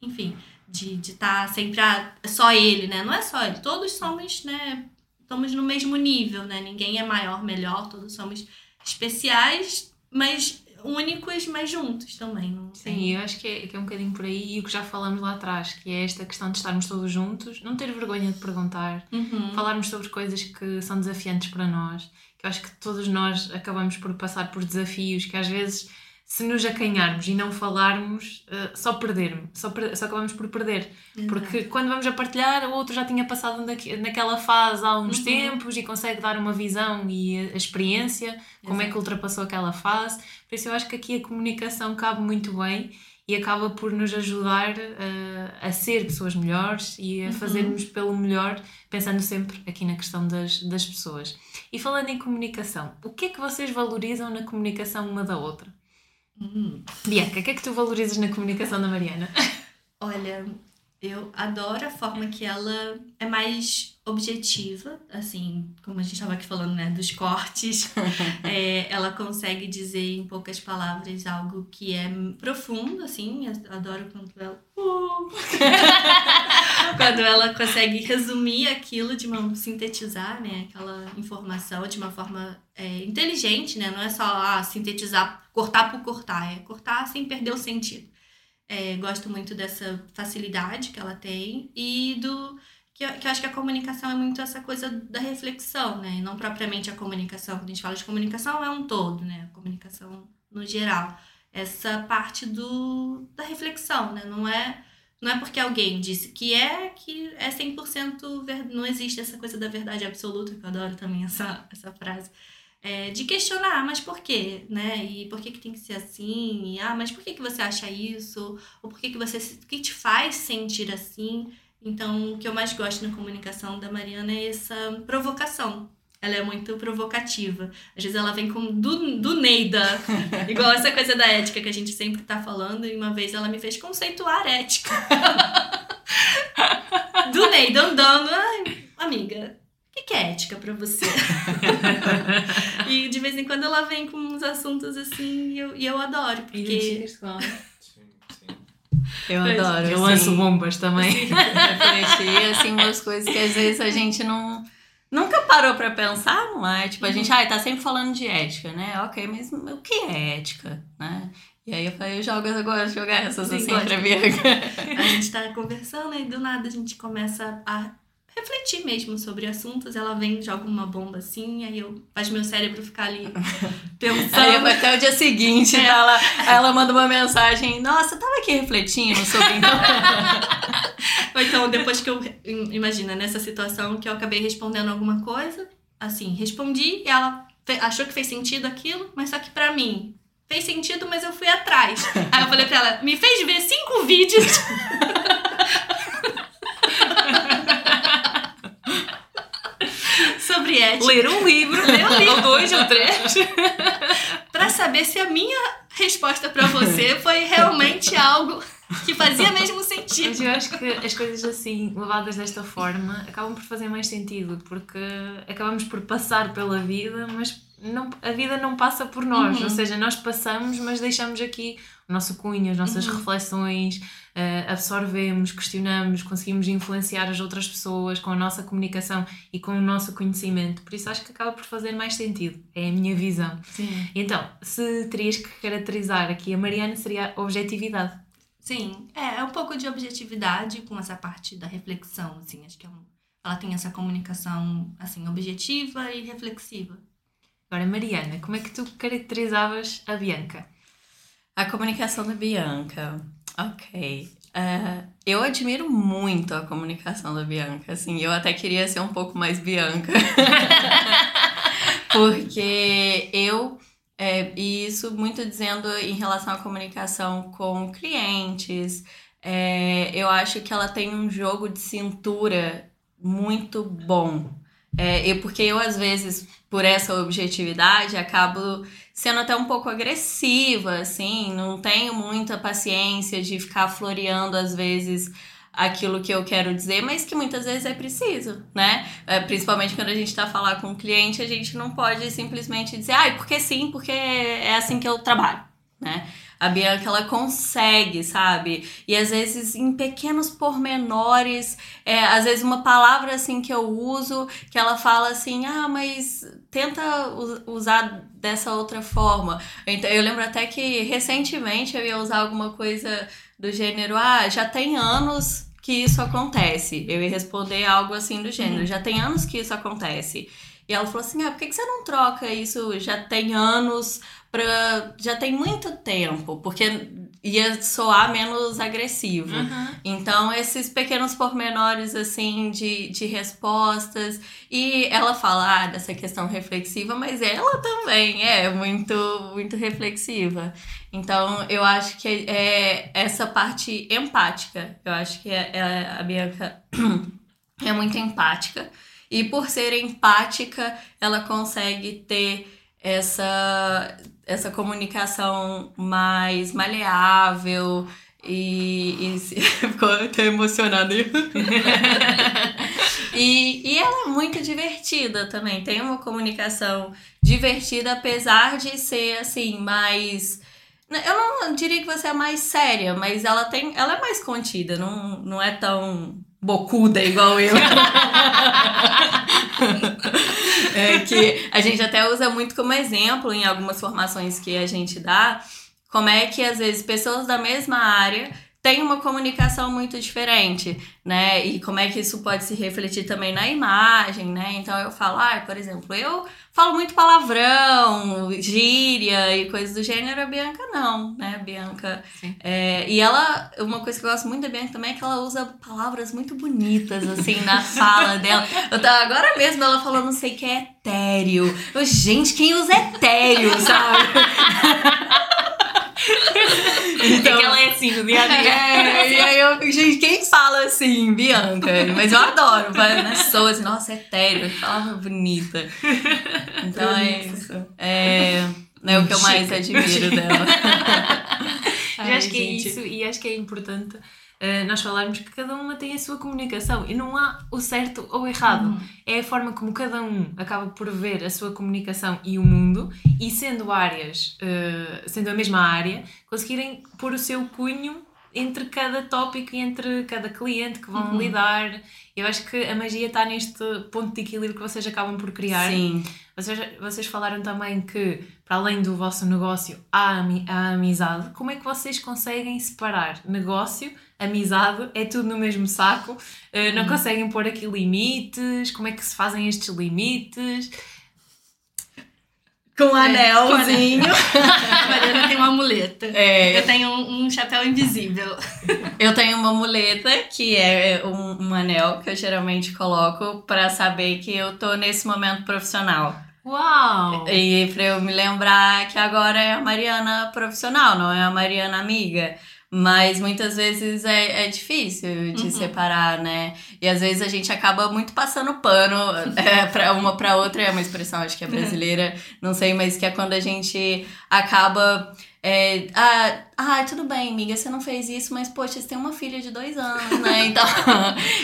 Enfim, de estar sempre a, só ele, né? Não é só ele, todos somos, né? Estamos no mesmo nível, né? Ninguém é maior, melhor, todos somos especiais, mas únicos, mas juntos também. Não Sim, tem- eu acho que é, que é um bocadinho por aí e o que já falamos lá atrás, que é esta questão de estarmos todos juntos, não ter vergonha de perguntar, Uhum. falarmos sobre coisas que são desafiantes para nós, que eu acho que todos nós acabamos por passar por desafios que às vezes se nos acanharmos e não falarmos, eh, só perdermos, só, per- só acabamos por perder. Porque quando vamos a partilhar, o outro já tinha passado naque- naquela fase há uns Uhum. tempos e consegue dar uma visão e a, a experiência, como é que ultrapassou aquela fase. Por isso eu acho que aqui a comunicação cabe muito bem e acaba por nos ajudar eh, a ser pessoas melhores e a Uhum. fazermos pelo melhor, pensando sempre aqui na questão das, das pessoas. E falando em comunicação, o que é que vocês valorizam na comunicação uma da outra? Hum. Bianca, o que é que tu valorizas na comunicação da Mariana? Olha, eu adoro a forma que ela é mais objetiva, assim, como a gente estava aqui falando, né, dos cortes. É, ela consegue dizer em poucas palavras algo que é profundo, assim. Eu adoro quando ela. Uh! quando ela consegue resumir aquilo de uma. sintetizar, né, aquela informação de uma forma é, inteligente, né? Não é só ah, sintetizar, cortar por cortar, é cortar sem perder o sentido. É, gosto muito dessa facilidade que ela tem e do que eu, que eu acho que a comunicação é muito essa coisa da reflexão, né? E não propriamente a comunicação. Quando a gente fala de comunicação, é um todo, né? A comunicação no geral. Essa parte do, da reflexão, né? Não é, não é porque alguém disse que é que é 100% verdade. Não existe essa coisa da verdade absoluta, que eu adoro também essa, essa frase. É, de questionar, mas por quê, né? E por que, que tem que ser assim? E, ah, mas por que, que você acha isso? Ou por que, que você que te faz sentir assim? Então, o que eu mais gosto na comunicação da Mariana é essa provocação. Ela é muito provocativa. Às vezes ela vem com do, do Neida, igual essa coisa da ética que a gente sempre tá falando, e uma vez ela me fez conceituar ética. do Neida andando, ai, amiga, o que, que é ética pra você? e de vez em quando ela vem com uns assuntos assim, e eu, e eu adoro, porque. Eu Pois, adoro. Eu assim, lanço bombas também. refletir, assim, umas coisas que às vezes a gente não. Nunca parou pra pensar, não é? Tipo, a gente, ai, tá sempre falando de ética, né? Ok, mas o que é ética, né? E aí eu falei, eu jogo, de jogar essas Sim, assim gosto. pra Bianca. A gente tá conversando e do nada a gente começa a refletir mesmo sobre assuntos. Ela vem, joga uma bomba assim, aí eu faz meu cérebro ficar ali pensando. Aí até o dia seguinte, É. tá ela, ela manda uma mensagem, nossa, eu tava aqui refletindo sobre Ou então, depois que eu. Imagina, nessa situação que eu acabei respondendo alguma coisa, assim, respondi e ela achou que fez sentido aquilo, mas só que pra mim. Fez sentido, mas eu fui atrás. Aí eu falei pra ela, me fez ver cinco vídeos sobre ética. Ler um livro, Ler um livro. ou dois ou três. Pra saber se a minha resposta pra você foi realmente algo que fazia mesmo Mas sentido. eu acho que as coisas assim, levadas desta forma, acabam por fazer mais sentido, porque acabamos por passar pela vida, mas não, a vida não passa por nós. Uhum. Ou seja, nós passamos, mas deixamos aqui o nosso cunho, as nossas Uhum. reflexões, eh, absorvemos, questionamos, conseguimos influenciar as outras pessoas com a nossa comunicação e com o nosso conhecimento. Por isso acho que acaba por fazer mais sentido. É a minha visão. Sim. Então, se terias que caracterizar aqui a Mariana, seria a objetividade. Sim, é, é um pouco de objetividade com essa parte da reflexão, assim, acho que é um, ela tem essa comunicação, assim, objetiva e reflexiva. Agora, Mariana, como é que tu caracterizavas a Bianca? A comunicação da Bianca. Ok. É, eu admiro muito a comunicação da Bianca, assim, eu até queria ser um pouco mais Bianca. Porque eu, é, e isso muito dizendo em relação à comunicação com clientes, é, eu acho que ela tem um jogo de cintura muito bom. É, e porque eu, às vezes, por essa objetividade, acabo sendo até um pouco agressiva, assim, não tenho muita paciência de ficar floreando, às vezes, aquilo que eu quero dizer, mas que muitas vezes é preciso, né? É, principalmente quando a gente está falando com o cliente, a gente não pode simplesmente dizer, ai, ah, porque sim, porque é assim que eu trabalho, né? A Bianca, ela consegue, sabe? E às vezes em pequenos pormenores, é, às vezes uma palavra assim que eu uso, que ela fala assim, ah, mas tenta usar dessa outra forma. Então, eu lembro até que recentemente eu ia usar alguma coisa do gênero, ah, já tem anos que isso acontece. Eu ia responder algo assim do gênero, uhum. já tem anos que isso acontece. E ela falou assim: ah, por que, que você não troca isso? Já tem anos, pra... já tem muito tempo, porque ia soar menos agressivo. Uhum. Então, esses pequenos pormenores, assim, de, de respostas. E ela fala ah, dessa questão reflexiva, mas ela também é muito, muito reflexiva. Então, eu acho que é essa parte empática. Eu acho que é, é, a Bianca é muito empática. E por ser empática, ela consegue ter essa, essa comunicação mais maleável e, e ficou até emocionada. e, e ela é muito divertida também, tem uma comunicação divertida, apesar de ser assim, mais. Eu não diria que você é mais séria, mas ela tem. Ela é mais contida, não, não é tão bocuda igual eu. é, que a gente até usa muito como exemplo em algumas formações que a gente dá, como é que às vezes pessoas da mesma área tem uma comunicação muito diferente, né? E como é que isso pode se refletir também na imagem, né? Então eu falo, ah, por exemplo, eu falo muito palavrão, gíria e coisas do gênero, a Bianca não, né? A Bianca. É, e ela, uma coisa que eu gosto muito da Bianca também é que ela usa palavras muito bonitas, assim, na fala dela. Eu tava agora mesmo ela falou, não sei o que é etéreo. Eu, gente, quem usa etéreo, sabe? Então, é ela é assim no dia a dia. É, e aí eu, gente, quem fala assim, Bianca? Mas eu adoro, né? Sou assim, nossa, é sério, palavra bonita. Então é isso. É, é o que eu mais admiro dela. Ai, acho que é isso e acho que é importante uh, nós falarmos que cada uma tem a sua comunicação e não há o certo ou o errado. Uhum. É a forma como cada um acaba por ver a sua comunicação e o mundo e sendo áreas, uh, sendo a mesma área, conseguirem pôr o seu cunho entre cada tópico e entre cada cliente que vão uhum. lidar. Eu acho que a magia está neste ponto de equilíbrio que vocês acabam por criar. Sim. Vocês, vocês falaram também que, para além do vosso negócio, há a amizade. Como é que vocês conseguem separar negócio amizade, é tudo no mesmo saco, uh, não uhum. conseguem pôr aqui limites, como é que se fazem estes limites? Com um é, anelzinho. a Mariana tem uma muleta. É. Eu tenho um, um, chapéu invisível. Eu tenho uma muleta que é um, um anel que eu geralmente coloco para saber que eu tô nesse momento profissional. Uau! E para eu me lembrar que agora é a Mariana profissional, não é a Mariana amiga. Mas muitas vezes é, é difícil de uhum. separar, né? E às vezes a gente acaba muito passando pano é, para uma para outra. É uma expressão, acho que é brasileira, não sei, mas que é quando a gente acaba. É, ah, ah, tudo bem, amiga, você não fez isso, mas poxa, você tem uma filha de dois anos, né? Então,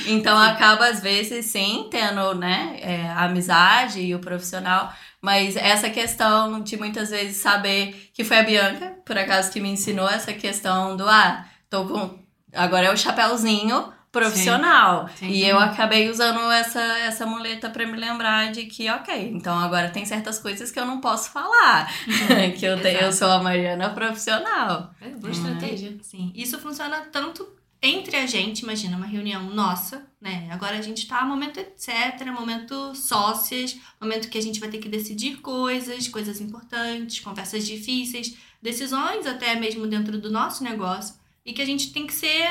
então acaba às vezes sim tendo, né, é, a amizade e o profissional, mas essa questão de muitas vezes saber que foi a Bianca, por acaso, que me ensinou essa questão do ah, tô com. Agora é o chapéuzinho profissional. Sim, sim. E eu acabei usando essa, essa muleta para me lembrar de que, ok, então agora tem certas coisas que eu não posso falar. Uhum. que eu, tenho, eu sou a Mariana profissional. É boa estratégia. Sim. Isso funciona tanto entre a gente, imagina, uma reunião nossa, né? Agora a gente tá momento etc, momento sócias, momento que a gente vai ter que decidir coisas, coisas importantes, conversas difíceis, decisões até mesmo dentro do nosso negócio, e que a gente tem que ser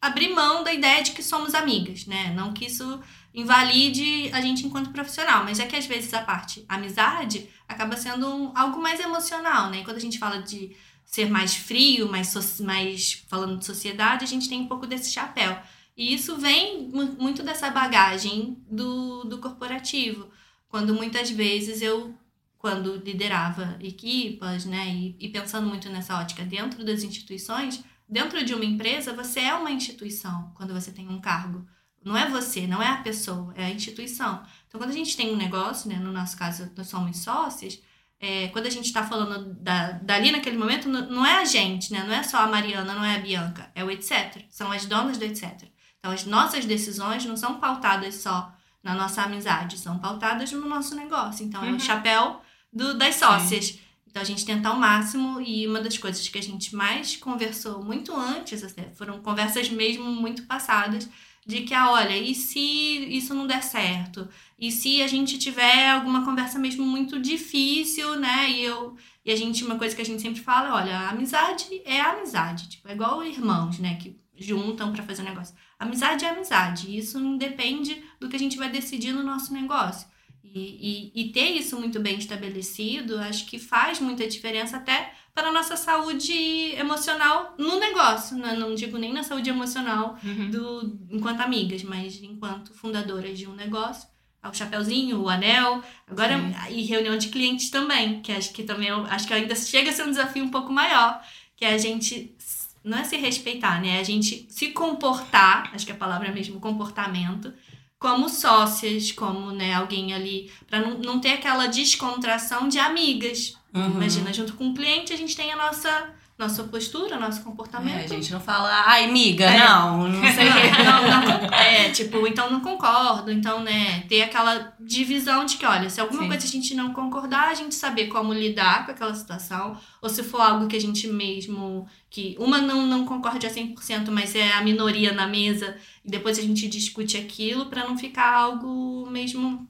abrir mão da ideia de que somos amigas, né? Não que isso invalide a gente enquanto profissional, mas é que às vezes a parte amizade acaba sendo um, algo mais emocional, né? E quando a gente fala de ser mais frio, mais, so mais falando de sociedade, a gente tem um pouco desse chapéu. E isso vem muito dessa bagagem do, do corporativo. Quando muitas vezes eu, quando liderava equipas, né, e, e pensando muito nessa ótica dentro das instituições, dentro de uma empresa, você é uma instituição quando você tem um cargo. Não é você, não é a pessoa, é a instituição. Então, quando a gente tem um negócio, né, no nosso caso, nós somos sócios, é, quando a gente está falando da, dali naquele momento, não é a gente, né? Não é só a Mariana, não é a Bianca, é o etc. São as donas do etc. Então, as nossas decisões não são pautadas só na nossa amizade, são pautadas no nosso negócio. Então, uhum. é o chapéu do, das sócias. Sim. Então, a gente tenta ao máximo, e uma das coisas que a gente mais conversou muito antes, até, foram conversas mesmo muito passadas, de que, ah, olha, e se isso não der certo? E se a gente tiver alguma conversa mesmo muito difícil, né? E eu e a gente uma coisa que a gente sempre fala, olha, a amizade é a amizade, tipo, é igual irmãos, né, que juntam para fazer um negócio. Amizade é amizade, isso não depende do que a gente vai decidir no nosso negócio. E, e, e ter isso muito bem estabelecido, acho que faz muita diferença até para a nossa saúde emocional no negócio. Né? Não digo nem na saúde emocional uhum. do, enquanto amigas, mas enquanto fundadoras de um negócio. O chapéuzinho, o anel, agora Sim. e reunião de clientes também, que acho que também acho que ainda chega a ser um desafio um pouco maior, que é a gente não é se respeitar, né? É a gente se comportar, acho que a palavra é mesmo comportamento, como sócias, como né, alguém ali, para não, não ter aquela descontração de amigas. Uhum. Imagina, junto com o cliente, a gente tem a nossa nossa postura, nosso comportamento. É, a gente não fala, ai, amiga, é. não, não sei não, não, É, tipo, então não concordo. Então, né, ter aquela divisão de que, olha, se alguma Sim. coisa a gente não concordar, a gente saber como lidar com aquela situação. Ou se for algo que a gente mesmo. que uma não, não concorde a 100%, mas é a minoria na mesa, e depois a gente discute aquilo para não ficar algo mesmo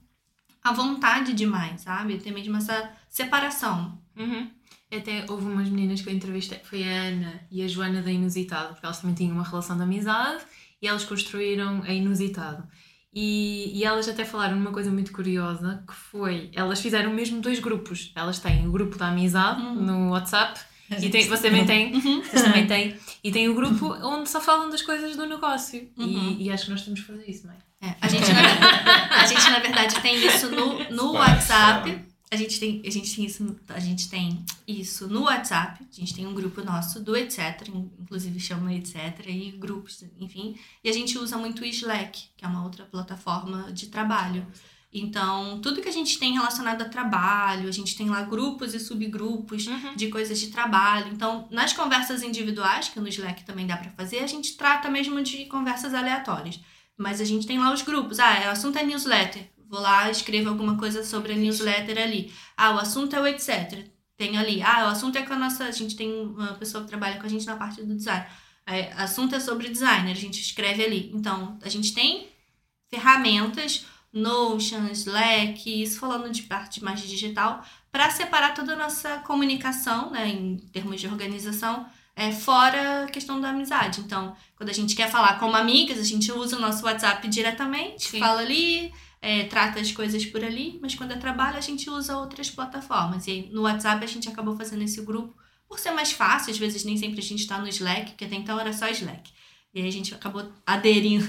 à vontade demais, sabe? Ter mesmo essa separação. Uhum. Até houve umas meninas que eu entrevistei, foi a Ana e a Joana da Inusitado, porque elas também tinham uma relação de amizade e elas construíram a Inusitado. E, e elas até falaram uma coisa muito curiosa, que foi, elas fizeram mesmo dois grupos. Elas têm o grupo da amizade uhum. no WhatsApp, e tem, você também tem, uhum. você também tem, e tem o grupo onde só falam das coisas do negócio. Uhum. E, e, acho que nós temos que fazer isso, não é? é a, gente, na, a gente, na verdade, tem isso no, no WhatsApp a gente tem, a gente tem isso, a gente tem isso no WhatsApp, a gente tem um grupo nosso do etc, inclusive chama etc e grupos, enfim, e a gente usa muito o Slack, que é uma outra plataforma de trabalho. Então, tudo que a gente tem relacionado a trabalho, a gente tem lá grupos e subgrupos uhum. de coisas de trabalho. Então, nas conversas individuais, que no Slack também dá para fazer, a gente trata mesmo de conversas aleatórias. Mas a gente tem lá os grupos. Ah, o assunto é newsletter vou lá, escrevo alguma coisa sobre a newsletter ali. Ah, o assunto é o etc. Tem ali. Ah, o assunto é com a nossa. A gente tem uma pessoa que trabalha com a gente na parte do design. É, assunto é sobre designer, a gente escreve ali. Então, a gente tem ferramentas, Notion, Slack, isso falando de parte mais digital, para separar toda a nossa comunicação, né, em termos de organização, é, fora a questão da amizade. Então, quando a gente quer falar como amigas, a gente usa o nosso WhatsApp diretamente, Sim. fala ali, é, trata as coisas por ali, mas quando é trabalho a gente usa outras plataformas. E aí, no WhatsApp a gente acabou fazendo esse grupo por ser mais fácil, às vezes nem sempre a gente está no Slack, que até então era só Slack. E aí a gente acabou aderindo,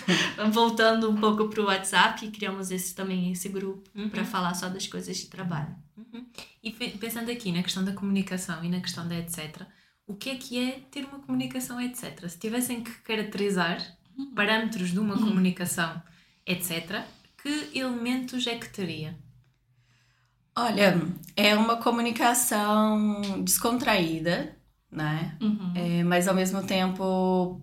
voltando um pouco para o WhatsApp e criamos esse também esse grupo uhum. para falar só das coisas de trabalho. Uhum. E pensando aqui na questão da comunicação e na questão da etc, o que é que é ter uma comunicação etc? Se tivessem que caracterizar uhum. parâmetros de uma uhum. comunicação etc, que elementos é que teria? Olha, é uma comunicação descontraída, né? Uhum. É, mas ao mesmo tempo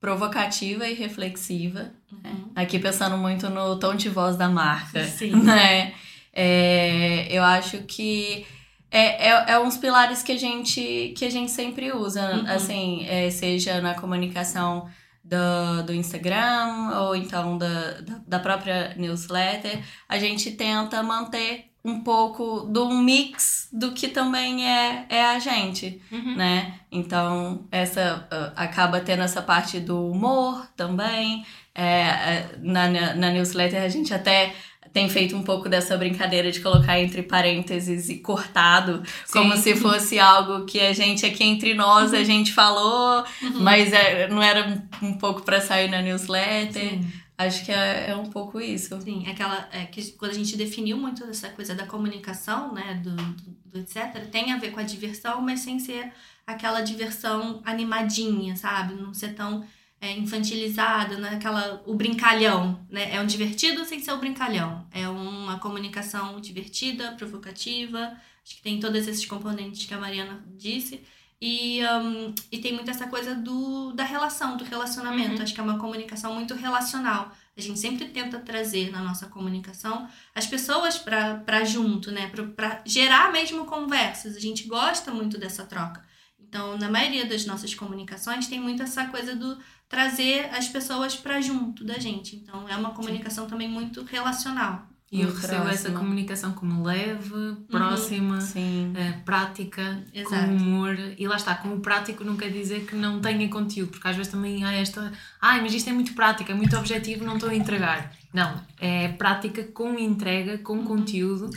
provocativa e reflexiva. Né? Uhum. Aqui pensando muito no tom de voz da marca, Sim. né? É, eu acho que é, é, é, uns pilares que a gente, que a gente sempre usa, uhum. assim, é, seja na comunicação do, do Instagram ou então da, da própria newsletter, a gente tenta manter um pouco do mix do que também é, é a gente, uhum. né? Então, essa uh, acaba tendo essa parte do humor também. É, é na, na newsletter a gente até tem feito um pouco dessa brincadeira de colocar entre parênteses e cortado, Sim. como se fosse algo que a gente aqui entre nós uhum. a gente falou, uhum. mas é, não era um pouco para sair na newsletter. Sim. Acho que é, é, um pouco isso. Sim, aquela é que quando a gente definiu muito essa coisa da comunicação, né, do, do, do, etc, tem a ver com a diversão, mas sem ser aquela diversão animadinha, sabe? Não ser tão é, infantilizada, naquela o brincalhão, né? É um divertido sem ser o brincalhão. É uma comunicação divertida, provocativa. Acho que tem todos esses componentes que a Mariana disse. E, um, e tem muito essa coisa do, da relação, do relacionamento. Uhum. Acho que é uma comunicação muito relacional. A gente sempre tenta trazer na nossa comunicação as pessoas para junto, né? Para gerar mesmo conversas. A gente gosta muito dessa troca. Então, na maioria das nossas comunicações, tem muito essa coisa do trazer as pessoas para junto da gente. Então, é uma comunicação também muito relacional. E eu recebo essa próxima. comunicação como leve, próxima, Sim. eh, prática, com Exato. humor. E lá está, com o prático não quer dizer que não tenha conteúdo, porque às vezes também há esta. Ai, mas isto é muito prático, é muito objetivo, não estou a entregar. Não, é prática com entrega, com conteúdo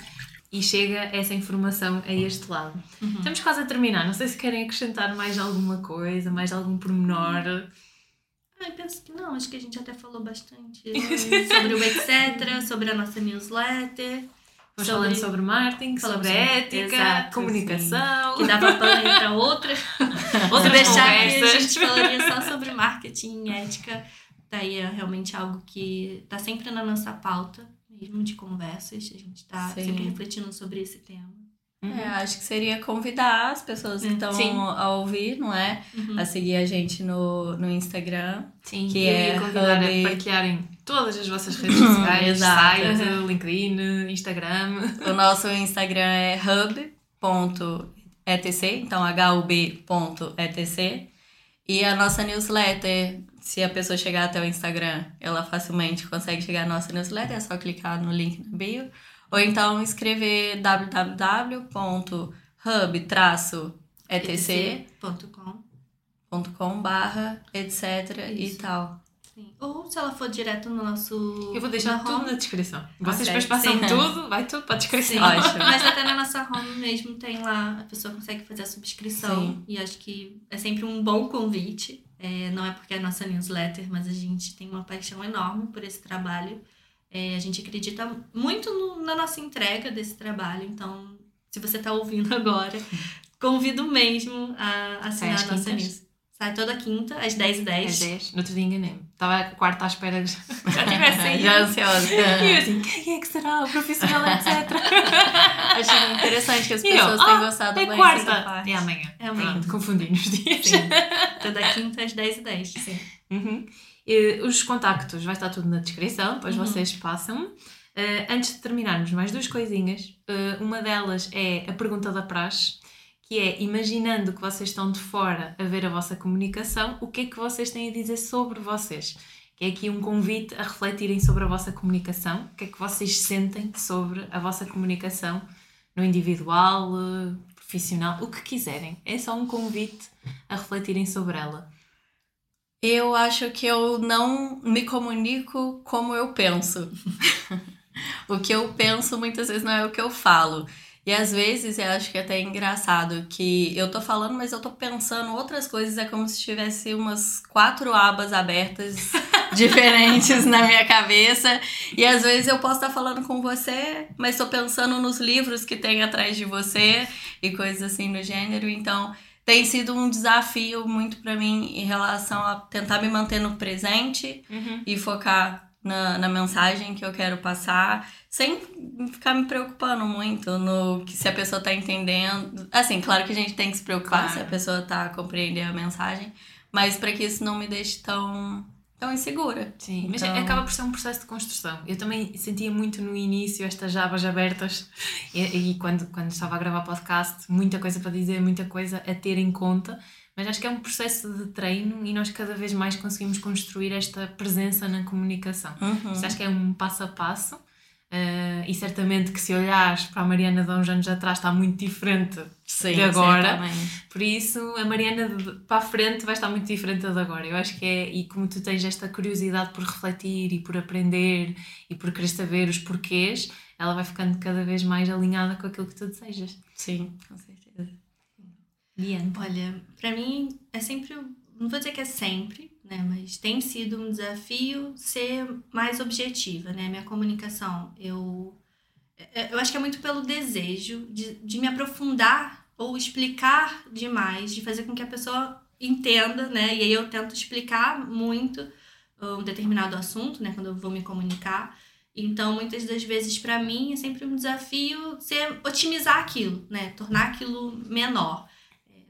e chega essa informação a este lado. Estamos quase a terminar, não sei se querem acrescentar mais alguma coisa, mais algum pormenor. Ah, eu penso que não, acho que a gente até falou bastante né, sobre o etc, sobre a nossa newsletter. Vamos falando sobre marketing, sobre sobre- ética, Exato, comunicação. Que dava pano para outras. Outras Se deixar que a gente falaria só sobre marketing e ética. Daí é realmente algo que tá sempre na nossa pauta, mesmo de conversas. A gente tá Sim. sempre refletindo sobre esse tema. É, acho que seria convidar as pessoas que estão Sim. a ouvir, não é? Uhum. A seguir a gente no, no Instagram. Sim, que eu é ia convidar hub- a partilharem todas as vossas redes sociais, Exato. site, LinkedIn, Instagram. O nosso Instagram é hub.etc, então hub.etc. E a nossa newsletter, se a pessoa chegar até o Instagram, ela facilmente consegue chegar à nossa newsletter, é só clicar no link na bio. Ou então escrever www.hub-etc.com .com. barra etc e Isso. tal. Sim. Ou se ela for direto no nosso. Eu vou deixar tudo home. na descrição. Vocês Ok, depois passam sim. tudo, vai tudo para a descrição. Ótimo. mas até na nossa home mesmo tem lá, a pessoa consegue fazer a subscrição. Sim. E acho que é sempre um bom convite. É, não é porque é a nossa newsletter, mas a gente tem uma paixão enorme por esse trabalho. É, a gente acredita muito no- na nossa entrega desse trabalho. Então, se você está ouvindo agora, convido mesmo a assinar a nossa news. Sai toda quinta, às 10h10. Às 10, no outro dia enganei-me. Estava a quarta à espera que já tivesse saído. Já ansiosa. E eu assim, quem é que será? O profissional, etc. Achei interessante que as E eu, pessoas ah, têm gostado É bem dessa quarta. parte. É amanhã. É amanhã. Pronto, confundi nos dias. Sim. Toda quinta, às 10h10. Sim. Uhum. E, os contactos vai estar tudo na descrição, depois Uhum. vocês passam. Uh, antes de terminarmos, mais duas coisinhas. Uh, uma delas é a pergunta da praxe, que é imaginando que vocês estão de fora a ver a vossa comunicação, o que é que vocês têm a dizer sobre vocês? Que é aqui um convite a refletirem sobre a vossa comunicação, o que é que vocês sentem sobre a vossa comunicação no individual, profissional, o que quiserem. É só um convite a refletirem sobre ela. Eu acho que eu não me comunico como eu penso. o que eu penso muitas vezes não é o que eu falo. E às vezes eu acho que é até engraçado que eu tô falando, mas eu tô pensando outras coisas. É como se tivesse umas quatro abas abertas diferentes na minha cabeça. E às vezes eu posso estar falando com você, mas tô pensando nos livros que tem atrás de você e coisas assim do gênero. Então tem sido um desafio muito para mim em relação a tentar me manter no presente e focar na, na mensagem que eu quero passar, sem ficar me preocupando muito no que se a pessoa tá entendendo. Assim, claro que a gente tem que se preocupar Claro. se a pessoa tá compreendendo a mensagem, mas para que isso não me deixe tão, tão insegura. Sim, mas Então- acaba por ser um processo de construção. Eu também sentia muito no início estas abas abertas e, e quando, quando estava a gravar podcast, muita coisa para dizer, muita coisa a ter em conta, mas acho que é um processo de treino e nós cada vez mais conseguimos construir esta presença na comunicação. Uhum. Isto acho que é um passo a passo. Eh, e certamente que se olhares para a Mariana de há uns anos atrás está muito diferente Sim, de agora. certamente. Por isso, a Mariana de- para a frente vai estar muito diferente da de agora. Eu acho que é, e como tu tens esta curiosidade por refletir e por aprender e por querer saber os porquês, ela vai ficando cada vez mais alinhada com aquilo que tu desejas. Sim, com certeza. Diana. Olha, pra mim é sempre, não vou dizer que é sempre, né, mas tem sido um desafio ser mais objetiva, né, minha comunicação. Eu, é- eu acho que é muito pelo desejo de, de me aprofundar ou explicar demais, de fazer com que a pessoa entenda, né? E aí eu tento explicar muito um determinado assunto, né, quando eu vou me comunicar. Então, muitas das vezes para mim é sempre um desafio ser otimizar aquilo, né, tornar aquilo menor.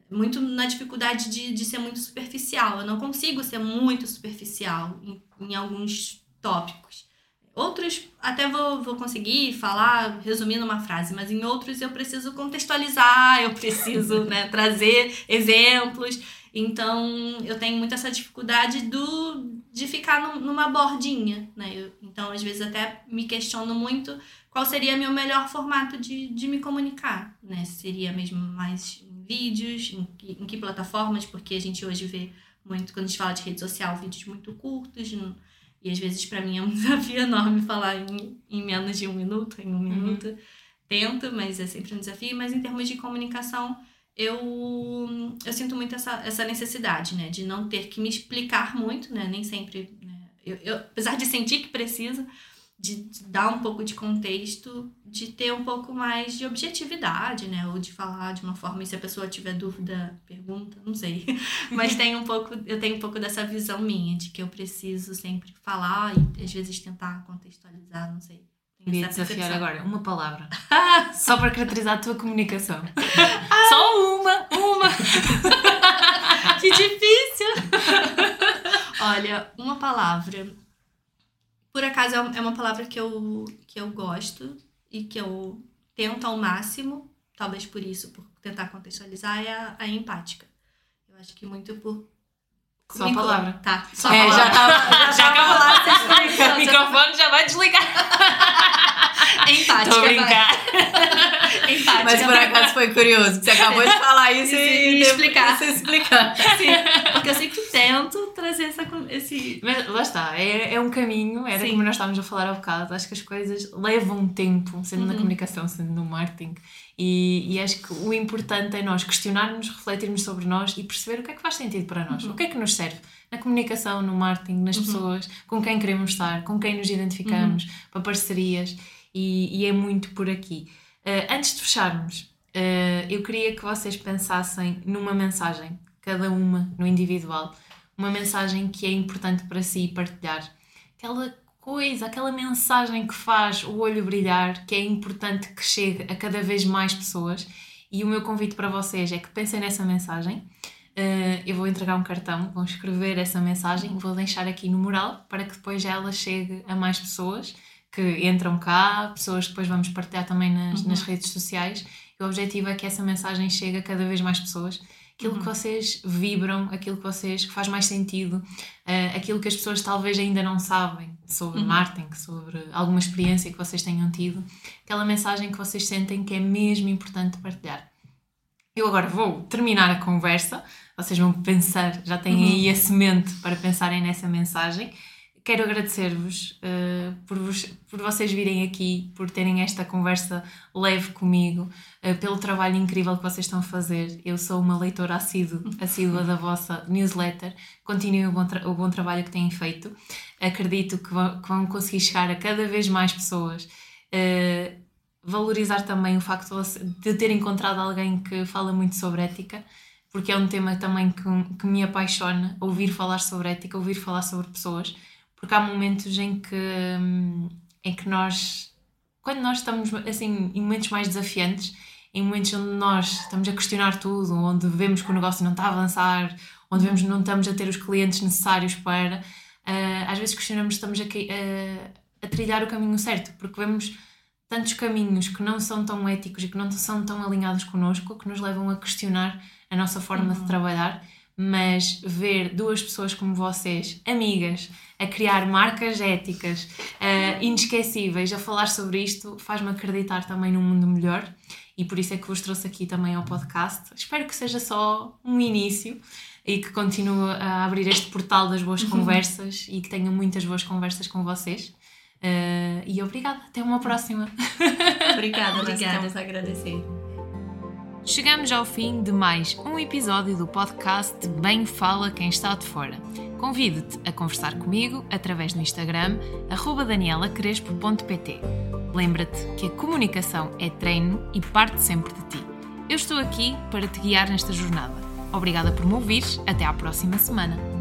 Muito na dificuldade de, de ser muito superficial. Eu não consigo ser muito superficial em, em alguns tópicos. Outros até vou, vou conseguir falar, resumindo uma frase, mas em outros eu preciso contextualizar, eu preciso né, trazer exemplos. Então eu tenho muito essa dificuldade do, de ficar numa bordinha. Né? Eu, então, às vezes, até me questiono muito qual seria meu melhor formato de, de me comunicar. Né? Seria mesmo mais vídeos, em que, em que plataformas, porque a gente hoje vê muito, quando a gente fala de rede social, vídeos muito curtos. E às vezes para mim é um desafio enorme falar em, em menos de um minuto, em um uhum. minuto. Tento, mas é sempre um desafio. Mas em termos de comunicação, eu, eu sinto muito essa, essa necessidade, né? De não ter que me explicar muito, né? Nem sempre. Né? Eu, eu, apesar de sentir que precisa, de, de dar um pouco de contexto, de ter um pouco mais de objetividade, né? Ou de falar de uma forma, e se a pessoa tiver dúvida, pergunta, não sei. Mas tem um pouco, eu tenho um pouco dessa visão minha, de que eu preciso sempre falar e às vezes tentar contextualizar, não sei. Queria desafiar agora uma palavra. Só para caracterizar a tua comunicação. Só uma! Uma! que difícil! Olha, uma palavra por acaso é, é uma palavra que eu, que eu gosto e que eu tento ao máximo, talvez por isso, por tentar contextualizar, é a, a empática. Eu acho que muito por. Só a palavra. Tá. Só é, já tava, já, já tava lá, o microfone já vai desligar. Empática. Tô brincar. Empática. Mas por acaso foi curioso, que você acabou de falar isso e, e explicar. Você explicar. Sim, porque eu sempre tento trazer essa, esse... Mas lá está, é, é um caminho, era Sim. como nós estávamos a falar há bocado, acho que as coisas levam tempo, sendo uhum. na comunicação, sendo no marketing, e, e, acho que o importante é nós questionarmos, refletirmos sobre nós e perceber o que é que faz sentido para nós, uhum. o que é que nos serve na comunicação, no marketing, nas uhum. pessoas, com quem queremos estar, com quem nos identificamos, uhum. para parcerias e, e é muito por aqui. Uh, antes de fecharmos, uh, eu queria que vocês pensassem numa mensagem, cada uma no individual, uma mensagem que é importante para si partilhar. Aquela coisa, aquela mensagem que faz o olho brilhar, que é importante que chegue a cada vez mais pessoas. E o meu convite para vocês é que pensem nessa mensagem. Uh, eu vou entregar um cartão, vão escrever essa mensagem, vou deixar aqui no mural para que depois ela chegue a mais pessoas que entram cá, pessoas que depois vamos partilhar também nas, uhum. nas redes sociais. E o objetivo é que essa mensagem chegue a cada vez mais pessoas. Aquilo uhum. que vocês vibram, aquilo que vocês que faz mais sentido, uh, aquilo que as pessoas talvez ainda não sabem sobre uhum. marketing, sobre alguma experiência que vocês tenham tido, aquela mensagem que vocês sentem que é mesmo importante partilhar. Eu agora vou terminar a conversa, vocês vão pensar, já têm uhum. aí a semente para pensarem nessa mensagem quero agradecer-vos uh, por, por vocês virem aqui, por terem esta conversa leve comigo, uh, pelo trabalho incrível que vocês estão a fazer. Eu sou uma leitora assídua, assídua da vossa newsletter. Continuem o bom, o bom trabalho que têm feito. Acredito que vão, que vão conseguir chegar a cada vez mais pessoas. Uh, valorizar também o facto de ter encontrado alguém que fala muito sobre ética porque é um tema também que, que me apaixona ouvir falar sobre ética, ouvir falar sobre pessoas porque há momentos em que, hum, em que nós, quando nós estamos assim, em momentos mais desafiantes, em momentos onde nós estamos a questionar tudo, onde vemos que o negócio não está a avançar, onde vemos que não estamos a ter os clientes necessários para, uh, às vezes questionamos se estamos a, uh, a trilhar o caminho certo, porque vemos tantos caminhos que não são tão éticos e que não são tão alinhados connosco que nos levam a questionar a nossa forma uhum. de trabalhar mas ver duas pessoas como vocês, amigas, a criar marcas éticas uh, inesquecíveis, a falar sobre isto, faz-me acreditar também num mundo melhor e por isso é que vos trouxe aqui também ao podcast. Espero que seja só um início e que continue a abrir este portal das boas uhum. conversas e que tenha muitas boas conversas com vocês. Uh, e obrigada, até uma próxima. obrigada, obrigada. Estamos a agradecer. Chegamos ao fim de mais um episódio do podcast Bem Fala Quem Está de Fora. Convido-te a conversar comigo através do Instagram danielacrespo.pt. Lembra-te que a comunicação é treino e parte sempre de ti. Eu estou aqui para te guiar nesta jornada. Obrigada por me ouvires. Até à próxima semana.